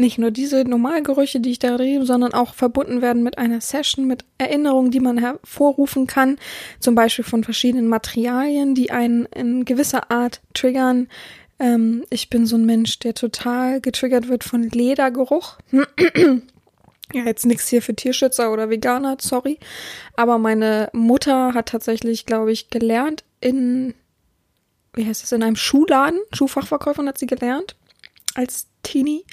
Speaker 2: nicht nur diese Normalgerüche, die ich da rede, sondern auch verbunden werden mit einer Session, mit Erinnerungen, die man hervorrufen kann, zum Beispiel von verschiedenen Materialien, die einen in gewisser Art triggern. Ähm, ich bin so ein Mensch, der total getriggert wird von Ledergeruch. ja, jetzt nichts hier für Tierschützer oder Veganer, sorry. Aber meine Mutter hat tatsächlich, glaube ich, gelernt in, wie heißt das, in einem Schuhladen, Schuhfachverkäuferin hat sie gelernt als Teenie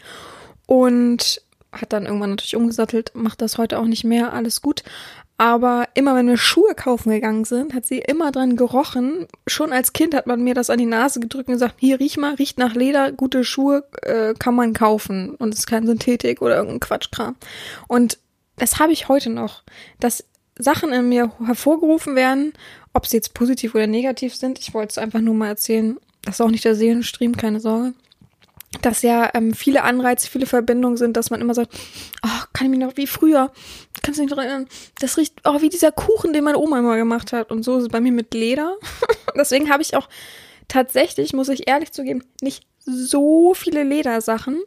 Speaker 2: und hat dann irgendwann natürlich umgesattelt, macht das heute auch nicht mehr, alles gut. Aber immer wenn wir Schuhe kaufen gegangen sind, hat sie immer dran gerochen. Schon als Kind hat man mir das an die Nase gedrückt und gesagt, hier riech mal, riecht nach Leder, gute Schuhe äh, kann man kaufen und es ist kein Synthetik oder irgendein Quatschkram. Und das habe ich heute noch, dass Sachen in mir hervorgerufen werden, ob sie jetzt positiv oder negativ sind. Ich wollte es einfach nur mal erzählen. Das ist auch nicht der Seelenstream, keine Sorge dass ja ähm, viele Anreize, viele Verbindungen sind, dass man immer sagt, oh, kann ich mich noch wie früher, kannst du dich noch erinnern, das riecht oh, wie dieser Kuchen, den meine Oma immer gemacht hat und so ist es bei mir mit Leder. Deswegen habe ich auch tatsächlich, muss ich ehrlich zugeben, nicht so viele Ledersachen,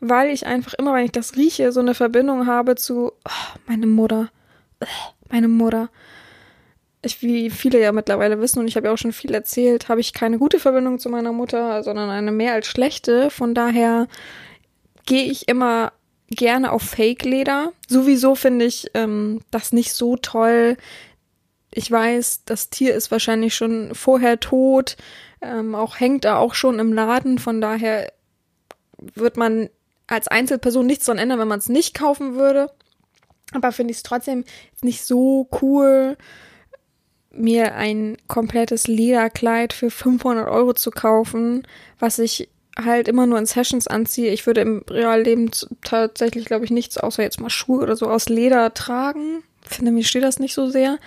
Speaker 2: weil ich einfach immer, wenn ich das rieche, so eine Verbindung habe zu oh, meine Mutter, meine Mutter ich, wie viele ja mittlerweile wissen, und ich habe ja auch schon viel erzählt, habe ich keine gute Verbindung zu meiner Mutter, sondern eine mehr als schlechte. Von daher gehe ich immer gerne auf Fake-Leder. Sowieso finde ich ähm, das nicht so toll. Ich weiß, das Tier ist wahrscheinlich schon vorher tot, ähm, auch hängt da auch schon im Laden. Von daher wird man als Einzelperson nichts daran ändern, wenn man es nicht kaufen würde. Aber finde ich es trotzdem nicht so cool mir ein komplettes Lederkleid für 500 Euro zu kaufen, was ich halt immer nur in Sessions anziehe. Ich würde im Realleben tatsächlich, glaube ich, nichts außer jetzt mal Schuhe oder so aus Leder tragen. Finde, mir steht das nicht so sehr.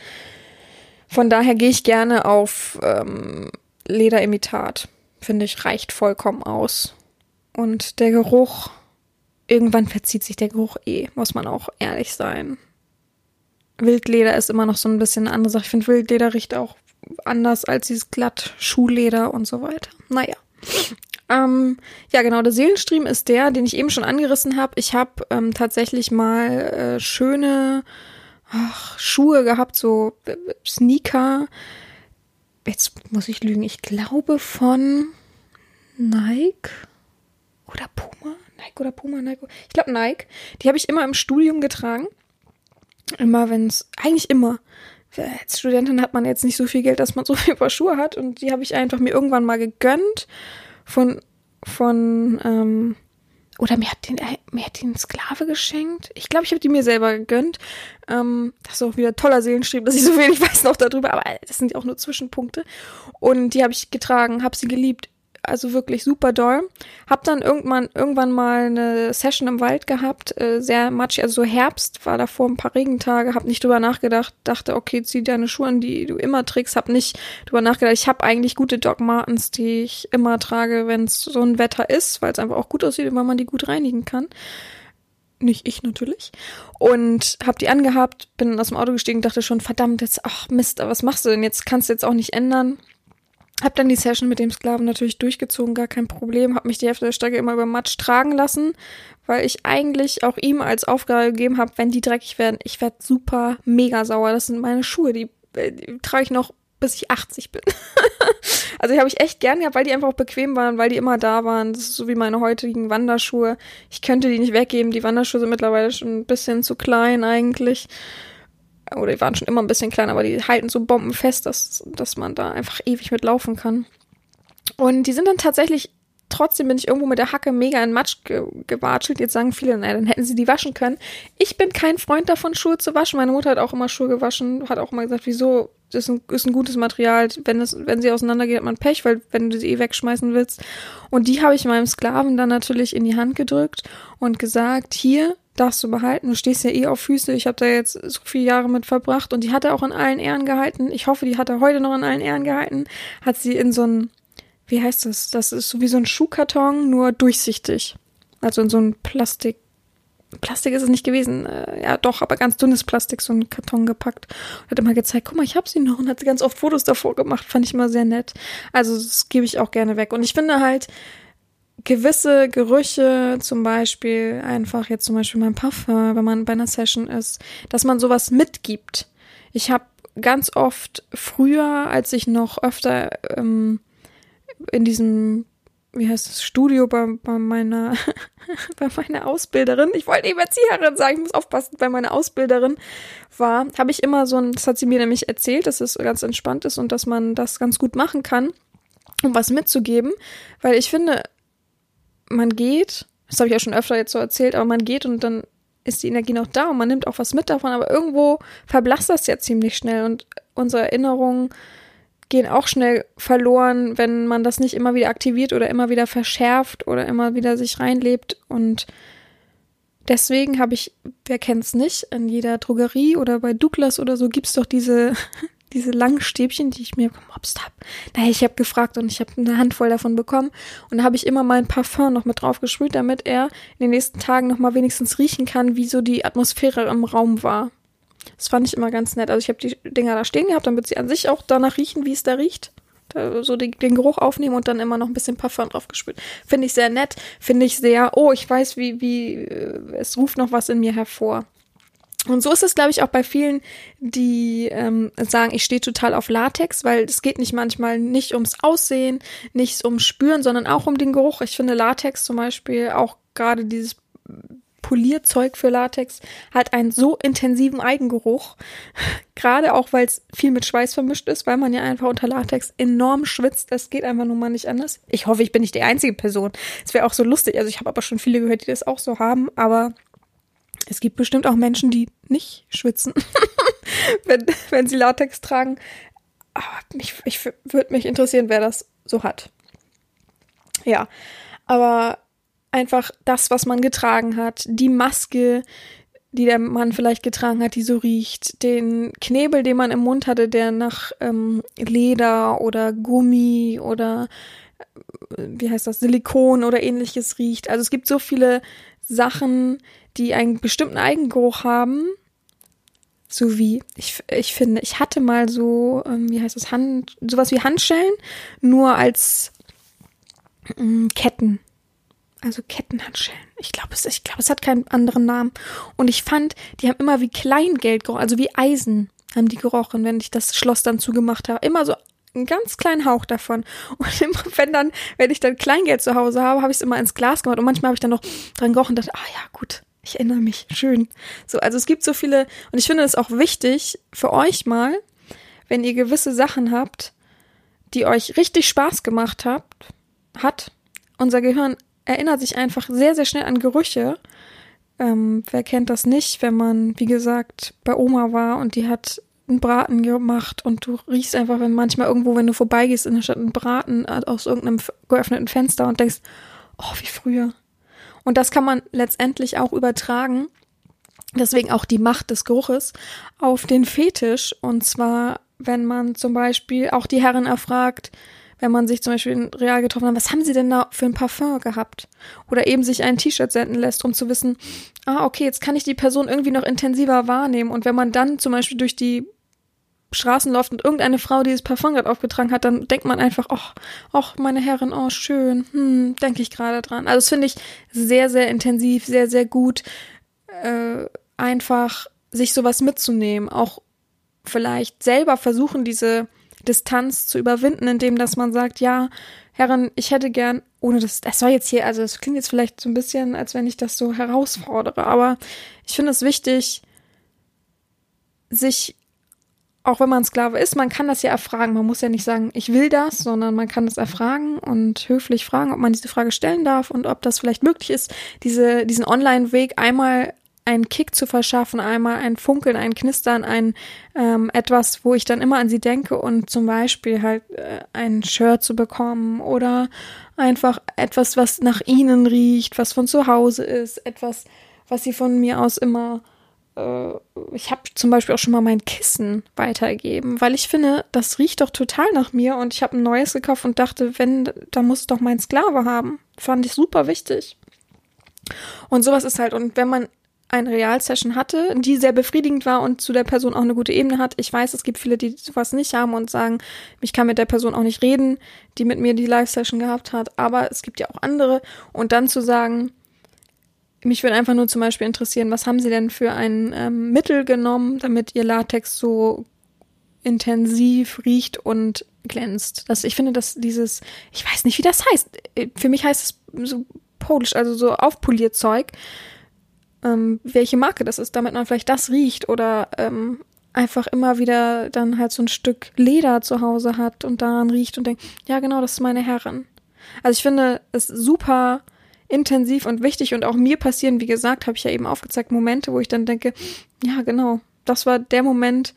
Speaker 2: Von daher gehe ich gerne auf ähm, Lederimitat. Finde ich, reicht vollkommen aus. Und der Geruch, irgendwann verzieht sich der Geruch eh, muss man auch ehrlich sein. Wildleder ist immer noch so ein bisschen eine andere Sache. Ich finde, Wildleder riecht auch anders als dieses glatt Schuhleder und so weiter. Naja. Ähm, ja, genau, der Seelenstream ist der, den ich eben schon angerissen habe. Ich habe ähm, tatsächlich mal äh, schöne ach, Schuhe gehabt, so äh, Sneaker. Jetzt muss ich lügen, ich glaube von Nike oder Puma. Nike oder Puma, Nike. Ich glaube Nike. Die habe ich immer im Studium getragen. Immer wenn es, eigentlich immer. Als Studentin hat man jetzt nicht so viel Geld, dass man so viel Paar Schuhe hat und die habe ich einfach mir irgendwann mal gegönnt von, von, ähm, oder mir hat den, mir hat den Sklave geschenkt. Ich glaube, ich habe die mir selber gegönnt. Ähm, das ist auch wieder toller Seelenstrieb, dass ich so wenig weiß noch darüber, aber das sind ja auch nur Zwischenpunkte. Und die habe ich getragen, habe sie geliebt also wirklich super doll. Hab dann irgendwann, irgendwann mal eine Session im Wald gehabt, äh, sehr matschig, also so Herbst, war davor ein paar Regentage, hab nicht drüber nachgedacht, dachte, okay, zieh deine Schuhe an, die du immer trägst, hab nicht drüber nachgedacht. Ich habe eigentlich gute Doc Martens, die ich immer trage, wenn es so ein Wetter ist, weil es einfach auch gut aussieht und weil man die gut reinigen kann. Nicht ich natürlich. Und hab die angehabt, bin aus dem Auto gestiegen, dachte schon, verdammt, jetzt, ach Mist, was machst du denn jetzt? Kannst du jetzt auch nicht ändern hab dann die Session mit dem Sklaven natürlich durchgezogen, gar kein Problem. Hab mich die Hälfte der Strecke immer über Matsch tragen lassen, weil ich eigentlich auch ihm als Aufgabe gegeben habe, wenn die dreckig werden, ich werde super mega sauer. Das sind meine Schuhe, die, die trage ich noch bis ich 80 bin. also die habe ich echt gern gehabt, weil die einfach auch bequem waren, weil die immer da waren. Das ist so wie meine heutigen Wanderschuhe. Ich könnte die nicht weggeben. Die Wanderschuhe sind mittlerweile schon ein bisschen zu klein eigentlich oder die waren schon immer ein bisschen klein, aber die halten so bombenfest, dass, dass man da einfach ewig mit laufen kann. Und die sind dann tatsächlich trotzdem bin ich irgendwo mit der Hacke mega in Matsch ge gewatschelt. Jetzt sagen viele, naja, dann hätten sie die waschen können. Ich bin kein Freund davon, Schuhe zu waschen. Meine Mutter hat auch immer Schuhe gewaschen, hat auch immer gesagt, wieso, das ist ein, ist ein gutes Material. Wenn, es, wenn sie auseinandergeht, hat man Pech, weil wenn du sie eh wegschmeißen willst. Und die habe ich meinem Sklaven dann natürlich in die Hand gedrückt und gesagt, hier, darfst du behalten. Du stehst ja eh auf Füße. Ich habe da jetzt so viele Jahre mit verbracht und die hat er auch in allen Ehren gehalten. Ich hoffe, die hat er heute noch in allen Ehren gehalten. Hat sie in so ein, wie heißt das? Das ist so wie so ein Schuhkarton, nur durchsichtig. Also in so ein Plastik. Plastik ist es nicht gewesen. Äh, ja, doch, aber ganz dünnes Plastik, so ein Karton gepackt. Hat immer gezeigt, guck mal, ich habe sie noch und hat sie ganz oft Fotos davor gemacht. Fand ich immer sehr nett. Also das gebe ich auch gerne weg. Und ich finde halt, gewisse Gerüche, zum Beispiel einfach jetzt zum Beispiel mein Parfum, wenn man bei einer Session ist, dass man sowas mitgibt. Ich habe ganz oft früher, als ich noch öfter ähm, in diesem wie heißt das, Studio bei, bei meiner, bei meiner Ausbilderin, ich wollte eben Erzieherin sagen, ich muss aufpassen, bei meiner Ausbilderin war, habe ich immer so ein, das hat sie mir nämlich erzählt, dass es ganz entspannt ist und dass man das ganz gut machen kann, um was mitzugeben, weil ich finde, man geht, das habe ich ja schon öfter jetzt so erzählt, aber man geht und dann ist die Energie noch da und man nimmt auch was mit davon, aber irgendwo verblasst das ja ziemlich schnell und unsere Erinnerungen gehen auch schnell verloren, wenn man das nicht immer wieder aktiviert oder immer wieder verschärft oder immer wieder sich reinlebt und deswegen habe ich, wer kennt's nicht, in jeder Drogerie oder bei Douglas oder so gibt's doch diese diese langen Stäbchen, die ich mir gemobst habe. Naja, ich habe gefragt und ich habe eine Handvoll davon bekommen. Und da habe ich immer mein Parfum noch mit drauf gesprüht, damit er in den nächsten Tagen noch mal wenigstens riechen kann, wie so die Atmosphäre im Raum war. Das fand ich immer ganz nett. Also ich habe die Dinger da stehen gehabt, damit sie an sich auch danach riechen, wie es da riecht. Da so die, den Geruch aufnehmen und dann immer noch ein bisschen Parfum drauf gesprüht. Finde ich sehr nett. Finde ich sehr, oh, ich weiß, wie, wie, äh, es ruft noch was in mir hervor. Und so ist es, glaube ich, auch bei vielen, die ähm, sagen, ich stehe total auf Latex, weil es geht nicht manchmal nicht ums Aussehen, nicht ums Spüren, sondern auch um den Geruch. Ich finde Latex zum Beispiel, auch gerade dieses Polierzeug für Latex, hat einen so intensiven Eigengeruch. Gerade auch, weil es viel mit Schweiß vermischt ist, weil man ja einfach unter Latex enorm schwitzt. Das geht einfach nun mal nicht anders. Ich hoffe, ich bin nicht die einzige Person. Es wäre auch so lustig. Also ich habe aber schon viele gehört, die das auch so haben, aber es gibt bestimmt auch Menschen, die nicht schwitzen, wenn, wenn sie Latex tragen. Aber mich, ich würde mich interessieren, wer das so hat. Ja, aber einfach das, was man getragen hat, die Maske, die der Mann vielleicht getragen hat, die so riecht, den Knebel, den man im Mund hatte, der nach ähm, Leder oder Gummi oder äh, wie heißt das, Silikon oder ähnliches riecht. Also es gibt so viele Sachen, die einen bestimmten Eigengeruch haben. So wie, ich, ich finde, ich hatte mal so, ähm, wie heißt das, Hand, sowas wie Handschellen, nur als ähm, Ketten. Also Kettenhandschellen. Ich glaube, es, ich glaube, es hat keinen anderen Namen. Und ich fand, die haben immer wie Kleingeld gerochen, also wie Eisen haben die gerochen, wenn ich das Schloss dann zugemacht habe. Immer so einen ganz kleinen Hauch davon. Und immer, wenn dann, wenn ich dann Kleingeld zu Hause habe, habe ich es immer ins Glas gemacht. Und manchmal habe ich dann noch dran gerochen und dachte, ah ja, gut, ich erinnere mich. Schön. So, also es gibt so viele, und ich finde es auch wichtig für euch mal, wenn ihr gewisse Sachen habt, die euch richtig Spaß gemacht habt, hat, unser Gehirn erinnert sich einfach sehr, sehr schnell an Gerüche. Ähm, wer kennt das nicht, wenn man, wie gesagt, bei Oma war und die hat einen Braten gemacht und du riechst einfach, wenn manchmal irgendwo, wenn du vorbeigehst in der Stadt, einen Braten aus irgendeinem geöffneten Fenster und denkst, oh, wie früher. Und das kann man letztendlich auch übertragen, deswegen auch die Macht des Geruches, auf den Fetisch. Und zwar, wenn man zum Beispiel auch die Herren erfragt, wenn man sich zum Beispiel in Real getroffen hat, was haben sie denn da für ein Parfum gehabt? Oder eben sich ein T-Shirt senden lässt, um zu wissen, ah, okay, jetzt kann ich die Person irgendwie noch intensiver wahrnehmen. Und wenn man dann zum Beispiel durch die Straßen läuft und irgendeine Frau dieses Parfum gerade aufgetragen hat, dann denkt man einfach, ach, ach, meine Herrin, oh, schön, hm, denke ich gerade dran. Also das finde ich sehr, sehr intensiv, sehr, sehr gut, äh, einfach sich sowas mitzunehmen, auch vielleicht selber versuchen, diese Distanz zu überwinden, indem dass man sagt, ja, Herrin, ich hätte gern, ohne das, das soll jetzt hier, also es klingt jetzt vielleicht so ein bisschen, als wenn ich das so herausfordere, aber ich finde es wichtig, sich auch wenn man Sklave ist, man kann das ja erfragen. Man muss ja nicht sagen, ich will das, sondern man kann das erfragen und höflich fragen, ob man diese Frage stellen darf und ob das vielleicht möglich ist, diese, diesen Online-Weg einmal einen Kick zu verschaffen, einmal ein Funkeln, ein Knistern, ein ähm, etwas, wo ich dann immer an sie denke und zum Beispiel halt äh, ein Shirt zu bekommen oder einfach etwas, was nach ihnen riecht, was von zu Hause ist, etwas, was sie von mir aus immer ich habe zum Beispiel auch schon mal mein Kissen weitergegeben, weil ich finde, das riecht doch total nach mir und ich habe ein neues gekauft und dachte, wenn, da muss doch mein Sklave haben. Fand ich super wichtig. Und sowas ist halt, und wenn man eine Realsession hatte, die sehr befriedigend war und zu der Person auch eine gute Ebene hat. Ich weiß, es gibt viele, die sowas nicht haben und sagen, ich kann mit der Person auch nicht reden, die mit mir die Live-Session gehabt hat, aber es gibt ja auch andere. Und dann zu sagen, mich würde einfach nur zum Beispiel interessieren, was haben Sie denn für ein ähm, Mittel genommen, damit Ihr Latex so intensiv riecht und glänzt. Das, ich finde, dass dieses, ich weiß nicht, wie das heißt. Für mich heißt es so polisch, also so aufpoliert Zeug. Ähm, welche Marke das ist, damit man vielleicht das riecht oder ähm, einfach immer wieder dann halt so ein Stück Leder zu Hause hat und daran riecht und denkt, ja genau, das ist meine Herrin. Also ich finde es super intensiv und wichtig und auch mir passieren, wie gesagt, habe ich ja eben aufgezeigt, Momente, wo ich dann denke, ja, genau, das war der Moment,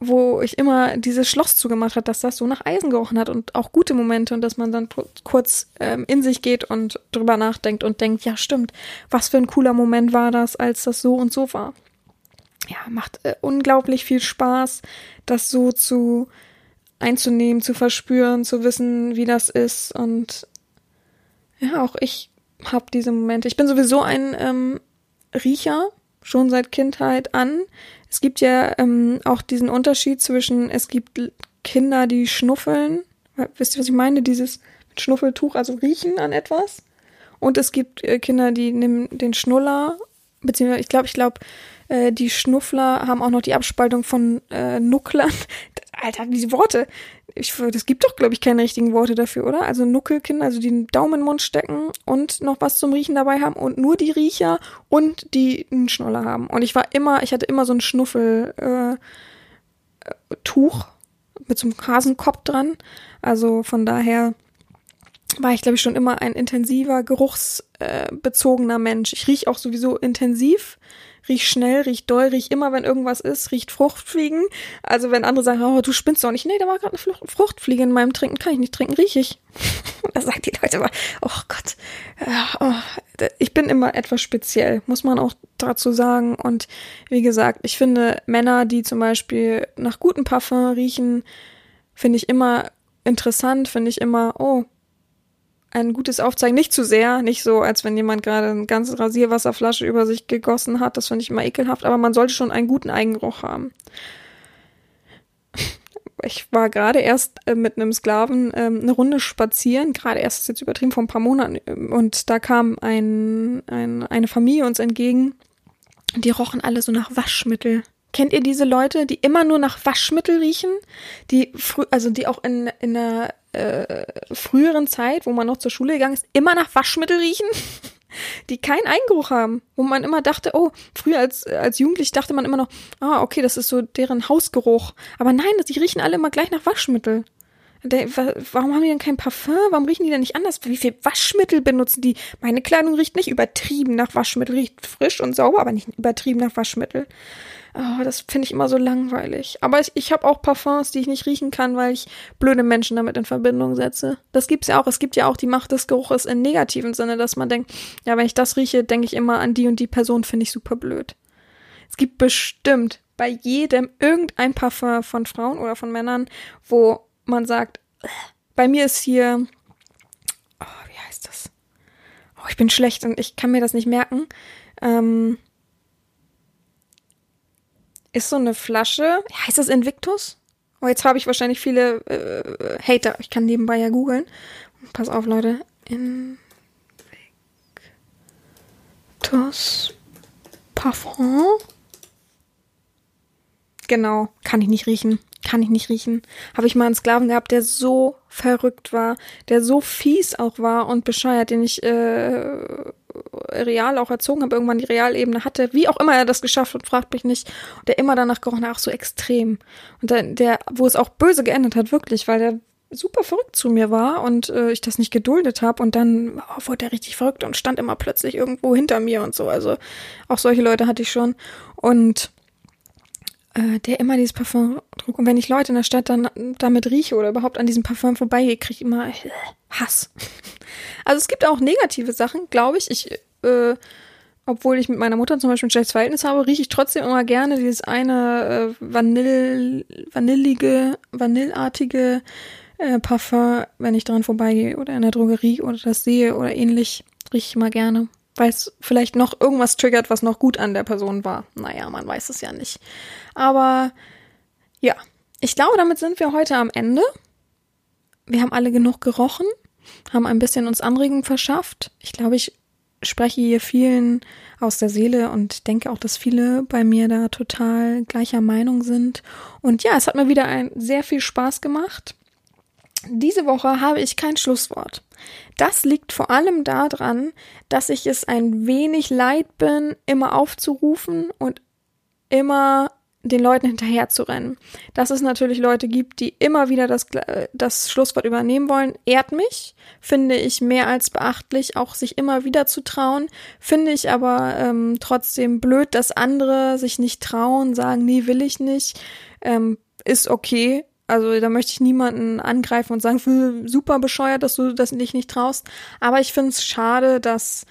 Speaker 2: wo ich immer dieses Schloss zugemacht hat, dass das so nach Eisen gerochen hat und auch gute Momente und dass man dann kurz ähm, in sich geht und drüber nachdenkt und denkt, ja, stimmt, was für ein cooler Moment war das, als das so und so war. Ja, macht äh, unglaublich viel Spaß, das so zu einzunehmen, zu verspüren, zu wissen, wie das ist und ja, auch ich habe diese Momente. Ich bin sowieso ein ähm, Riecher, schon seit Kindheit an. Es gibt ja ähm, auch diesen Unterschied zwischen, es gibt Kinder, die schnuffeln. Wisst ihr, was ich meine? Dieses Schnuffeltuch, also riechen an etwas. Und es gibt äh, Kinder, die nehmen den Schnuller, beziehungsweise ich glaube, ich glaube, äh, die Schnuffler haben auch noch die Abspaltung von äh, Nucklern. Alter, diese Worte ich, das gibt doch, glaube ich, keine richtigen Worte dafür, oder? Also Nuckelkind, also die einen Daumen den Mund stecken und noch was zum Riechen dabei haben und nur die Riecher und die einen Schnuller haben. Und ich war immer, ich hatte immer so ein Schnuffeltuch äh, Tuch mit so einem Hasenkopf dran. Also von daher war ich, glaube ich, schon immer ein intensiver, geruchsbezogener Mensch. Ich rieche auch sowieso intensiv riech schnell, riech doll, riech immer, wenn irgendwas ist, riecht Fruchtfliegen. Also wenn andere sagen, oh, du spinnst doch nicht. Nee, da war gerade eine Fruchtfliege in meinem Trinken, kann ich nicht trinken, riech ich. da sagen die Leute immer, oh Gott, oh, ich bin immer etwas speziell, muss man auch dazu sagen. Und wie gesagt, ich finde Männer, die zum Beispiel nach gutem Parfum riechen, finde ich immer interessant, finde ich immer, oh, ein gutes Aufzeigen. Nicht zu sehr, nicht so, als wenn jemand gerade eine ganze Rasierwasserflasche über sich gegossen hat. Das finde ich immer ekelhaft, aber man sollte schon einen guten Eigengeruch haben. Ich war gerade erst äh, mit einem Sklaven ähm, eine Runde spazieren, gerade erst jetzt übertrieben vor ein paar Monaten, und da kam ein, ein, eine Familie uns entgegen. Die rochen alle so nach Waschmittel. Kennt ihr diese Leute, die immer nur nach Waschmittel riechen? Die früh, also die auch in, in einer äh, früheren Zeit, wo man noch zur Schule gegangen ist, immer nach Waschmittel riechen, die keinen Eigengeruch haben, wo man immer dachte, oh, früher als, als Jugendlich dachte man immer noch, ah, okay, das ist so deren Hausgeruch. Aber nein, die riechen alle immer gleich nach Waschmittel. Warum haben die denn kein Parfum? Warum riechen die denn nicht anders? Wie viel Waschmittel benutzen die? Meine Kleidung riecht nicht übertrieben nach Waschmittel, riecht frisch und sauber, aber nicht übertrieben nach Waschmittel. Oh, das finde ich immer so langweilig. Aber ich, ich habe auch Parfums, die ich nicht riechen kann, weil ich blöde Menschen damit in Verbindung setze. Das gibt's ja auch. Es gibt ja auch die Macht des Geruches in negativen Sinne, dass man denkt, ja, wenn ich das rieche, denke ich immer an die und die Person, finde ich super blöd. Es gibt bestimmt bei jedem irgendein Parfum von Frauen oder von Männern, wo man sagt, bei mir ist hier, oh, wie heißt das? Oh, ich bin schlecht und ich kann mir das nicht merken. Ähm, ist so eine Flasche. Heißt das Invictus? Oh, jetzt habe ich wahrscheinlich viele äh, Hater. Ich kann nebenbei ja googeln. Pass auf, Leute. Invictus Parfum. Genau, kann ich nicht riechen. Kann ich nicht riechen. Habe ich mal einen Sklaven gehabt, der so verrückt war, der so fies auch war und bescheuert, den ich äh, real auch erzogen habe, irgendwann die Realebene hatte, wie auch immer er das geschafft hat, fragt mich nicht, der immer danach gerochen hat, auch so extrem. Und der, der, wo es auch böse geendet hat, wirklich, weil der super verrückt zu mir war und äh, ich das nicht geduldet habe und dann oh, wurde er richtig verrückt und stand immer plötzlich irgendwo hinter mir und so. Also auch solche Leute hatte ich schon. Und äh, der immer dieses Parfum trug. Und wenn ich Leute in der Stadt dann damit rieche oder überhaupt an diesem Parfum vorbeigehe, kriege ich immer äh, Hass. Also es gibt auch negative Sachen, glaube ich. Ich, äh, obwohl ich mit meiner Mutter zum Beispiel ein schlechtes Verhältnis habe, rieche ich trotzdem immer gerne dieses eine äh, Vanille, vanillige, vanillartige äh, Parfum, wenn ich dran vorbeigehe oder in der Drogerie oder das sehe oder ähnlich, rieche ich immer gerne weil es vielleicht noch irgendwas triggert, was noch gut an der Person war. Naja, man weiß es ja nicht. Aber ja, ich glaube, damit sind wir heute am Ende. Wir haben alle genug gerochen, haben ein bisschen uns Anregung verschafft. Ich glaube, ich spreche hier vielen aus der Seele und denke auch, dass viele bei mir da total gleicher Meinung sind. Und ja, es hat mir wieder ein sehr viel Spaß gemacht. Diese Woche habe ich kein Schlusswort. Das liegt vor allem daran, dass ich es ein wenig leid bin, immer aufzurufen und immer den Leuten hinterher zu rennen. Dass es natürlich Leute gibt, die immer wieder das, das Schlusswort übernehmen wollen, ehrt mich, finde ich mehr als beachtlich, auch sich immer wieder zu trauen, finde ich aber ähm, trotzdem blöd, dass andere sich nicht trauen, sagen, nee, will ich nicht, ähm, ist okay, also da möchte ich niemanden angreifen und sagen, super bescheuert, dass du das dich nicht traust. Aber ich finde es schade, dass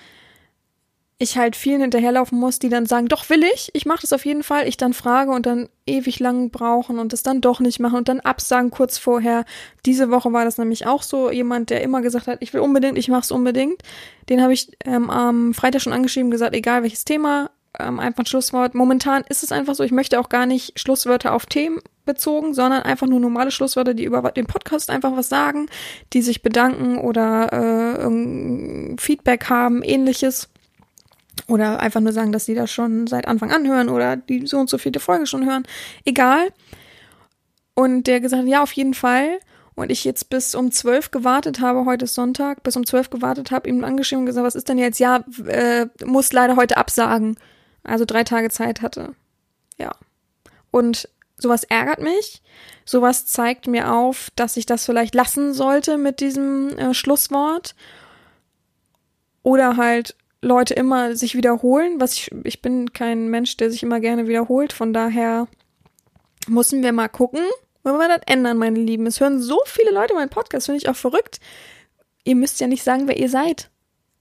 Speaker 2: ich halt vielen hinterherlaufen muss, die dann sagen, doch will ich, ich mache das auf jeden Fall, ich dann frage und dann ewig lang brauchen und das dann doch nicht machen und dann absagen kurz vorher. Diese Woche war das nämlich auch so, jemand, der immer gesagt hat, ich will unbedingt, ich mache es unbedingt. Den habe ich ähm, am Freitag schon angeschrieben, gesagt, egal welches Thema, ähm, einfach ein Schlusswort. Momentan ist es einfach so, ich möchte auch gar nicht Schlusswörter auf Themen bezogen, sondern einfach nur normale Schlusswörter, die über den Podcast einfach was sagen, die sich bedanken oder äh, Feedback haben, ähnliches. Oder einfach nur sagen, dass sie das schon seit Anfang an hören oder die so und so viele Folge schon hören. Egal. Und der gesagt, ja, auf jeden Fall. Und ich jetzt bis um zwölf gewartet habe, heute ist Sonntag, bis um zwölf gewartet habe, ihm angeschrieben und gesagt, was ist denn jetzt? Ja, äh, muss leider heute absagen also drei Tage Zeit hatte. Ja. Und sowas ärgert mich. Sowas zeigt mir auf, dass ich das vielleicht lassen sollte mit diesem äh, Schlusswort. Oder halt Leute immer sich wiederholen, was ich, ich bin kein Mensch, der sich immer gerne wiederholt. Von daher müssen wir mal gucken, wenn wir das ändern, meine Lieben. Es hören so viele Leute meinen Podcast, finde ich auch verrückt. Ihr müsst ja nicht sagen, wer ihr seid.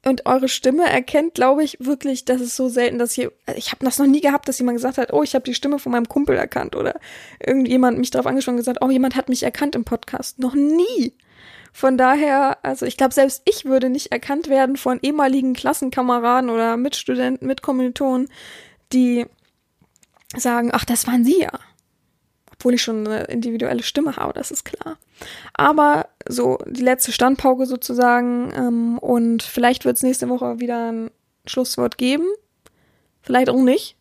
Speaker 2: Und eure Stimme erkennt, glaube ich, wirklich, das ist so selten, dass ihr, ich habe das noch nie gehabt, dass jemand gesagt hat, oh, ich habe die Stimme von meinem Kumpel erkannt oder irgendjemand mich darauf angesprochen und gesagt, oh, jemand hat mich erkannt im Podcast. Noch nie. Von daher, also ich glaube, selbst ich würde nicht erkannt werden von ehemaligen Klassenkameraden oder Mitstudenten, Mitkommilitonen, die sagen, ach, das waren sie ja obwohl ich schon eine individuelle Stimme habe, das ist klar. Aber so die letzte Standpauke sozusagen ähm, und vielleicht wird es nächste Woche wieder ein Schlusswort geben. Vielleicht auch nicht.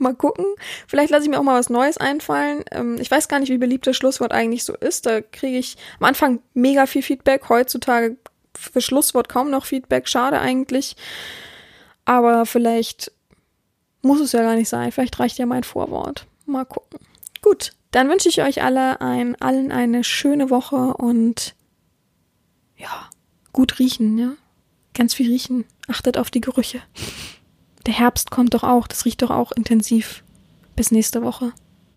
Speaker 2: Mal gucken. Vielleicht lasse ich mir auch mal was Neues einfallen. Ähm, ich weiß gar nicht, wie beliebt das Schlusswort eigentlich so ist. Da kriege ich am Anfang mega viel Feedback. Heutzutage für Schlusswort kaum noch Feedback. Schade eigentlich. Aber vielleicht muss es ja gar nicht sein. Vielleicht reicht ja mein Vorwort. Mal gucken. Gut, dann wünsche ich euch alle ein, allen eine schöne Woche und ja, gut riechen, ja. Ganz viel riechen. Achtet auf die Gerüche. Der Herbst kommt doch auch, das riecht doch auch intensiv. Bis nächste Woche.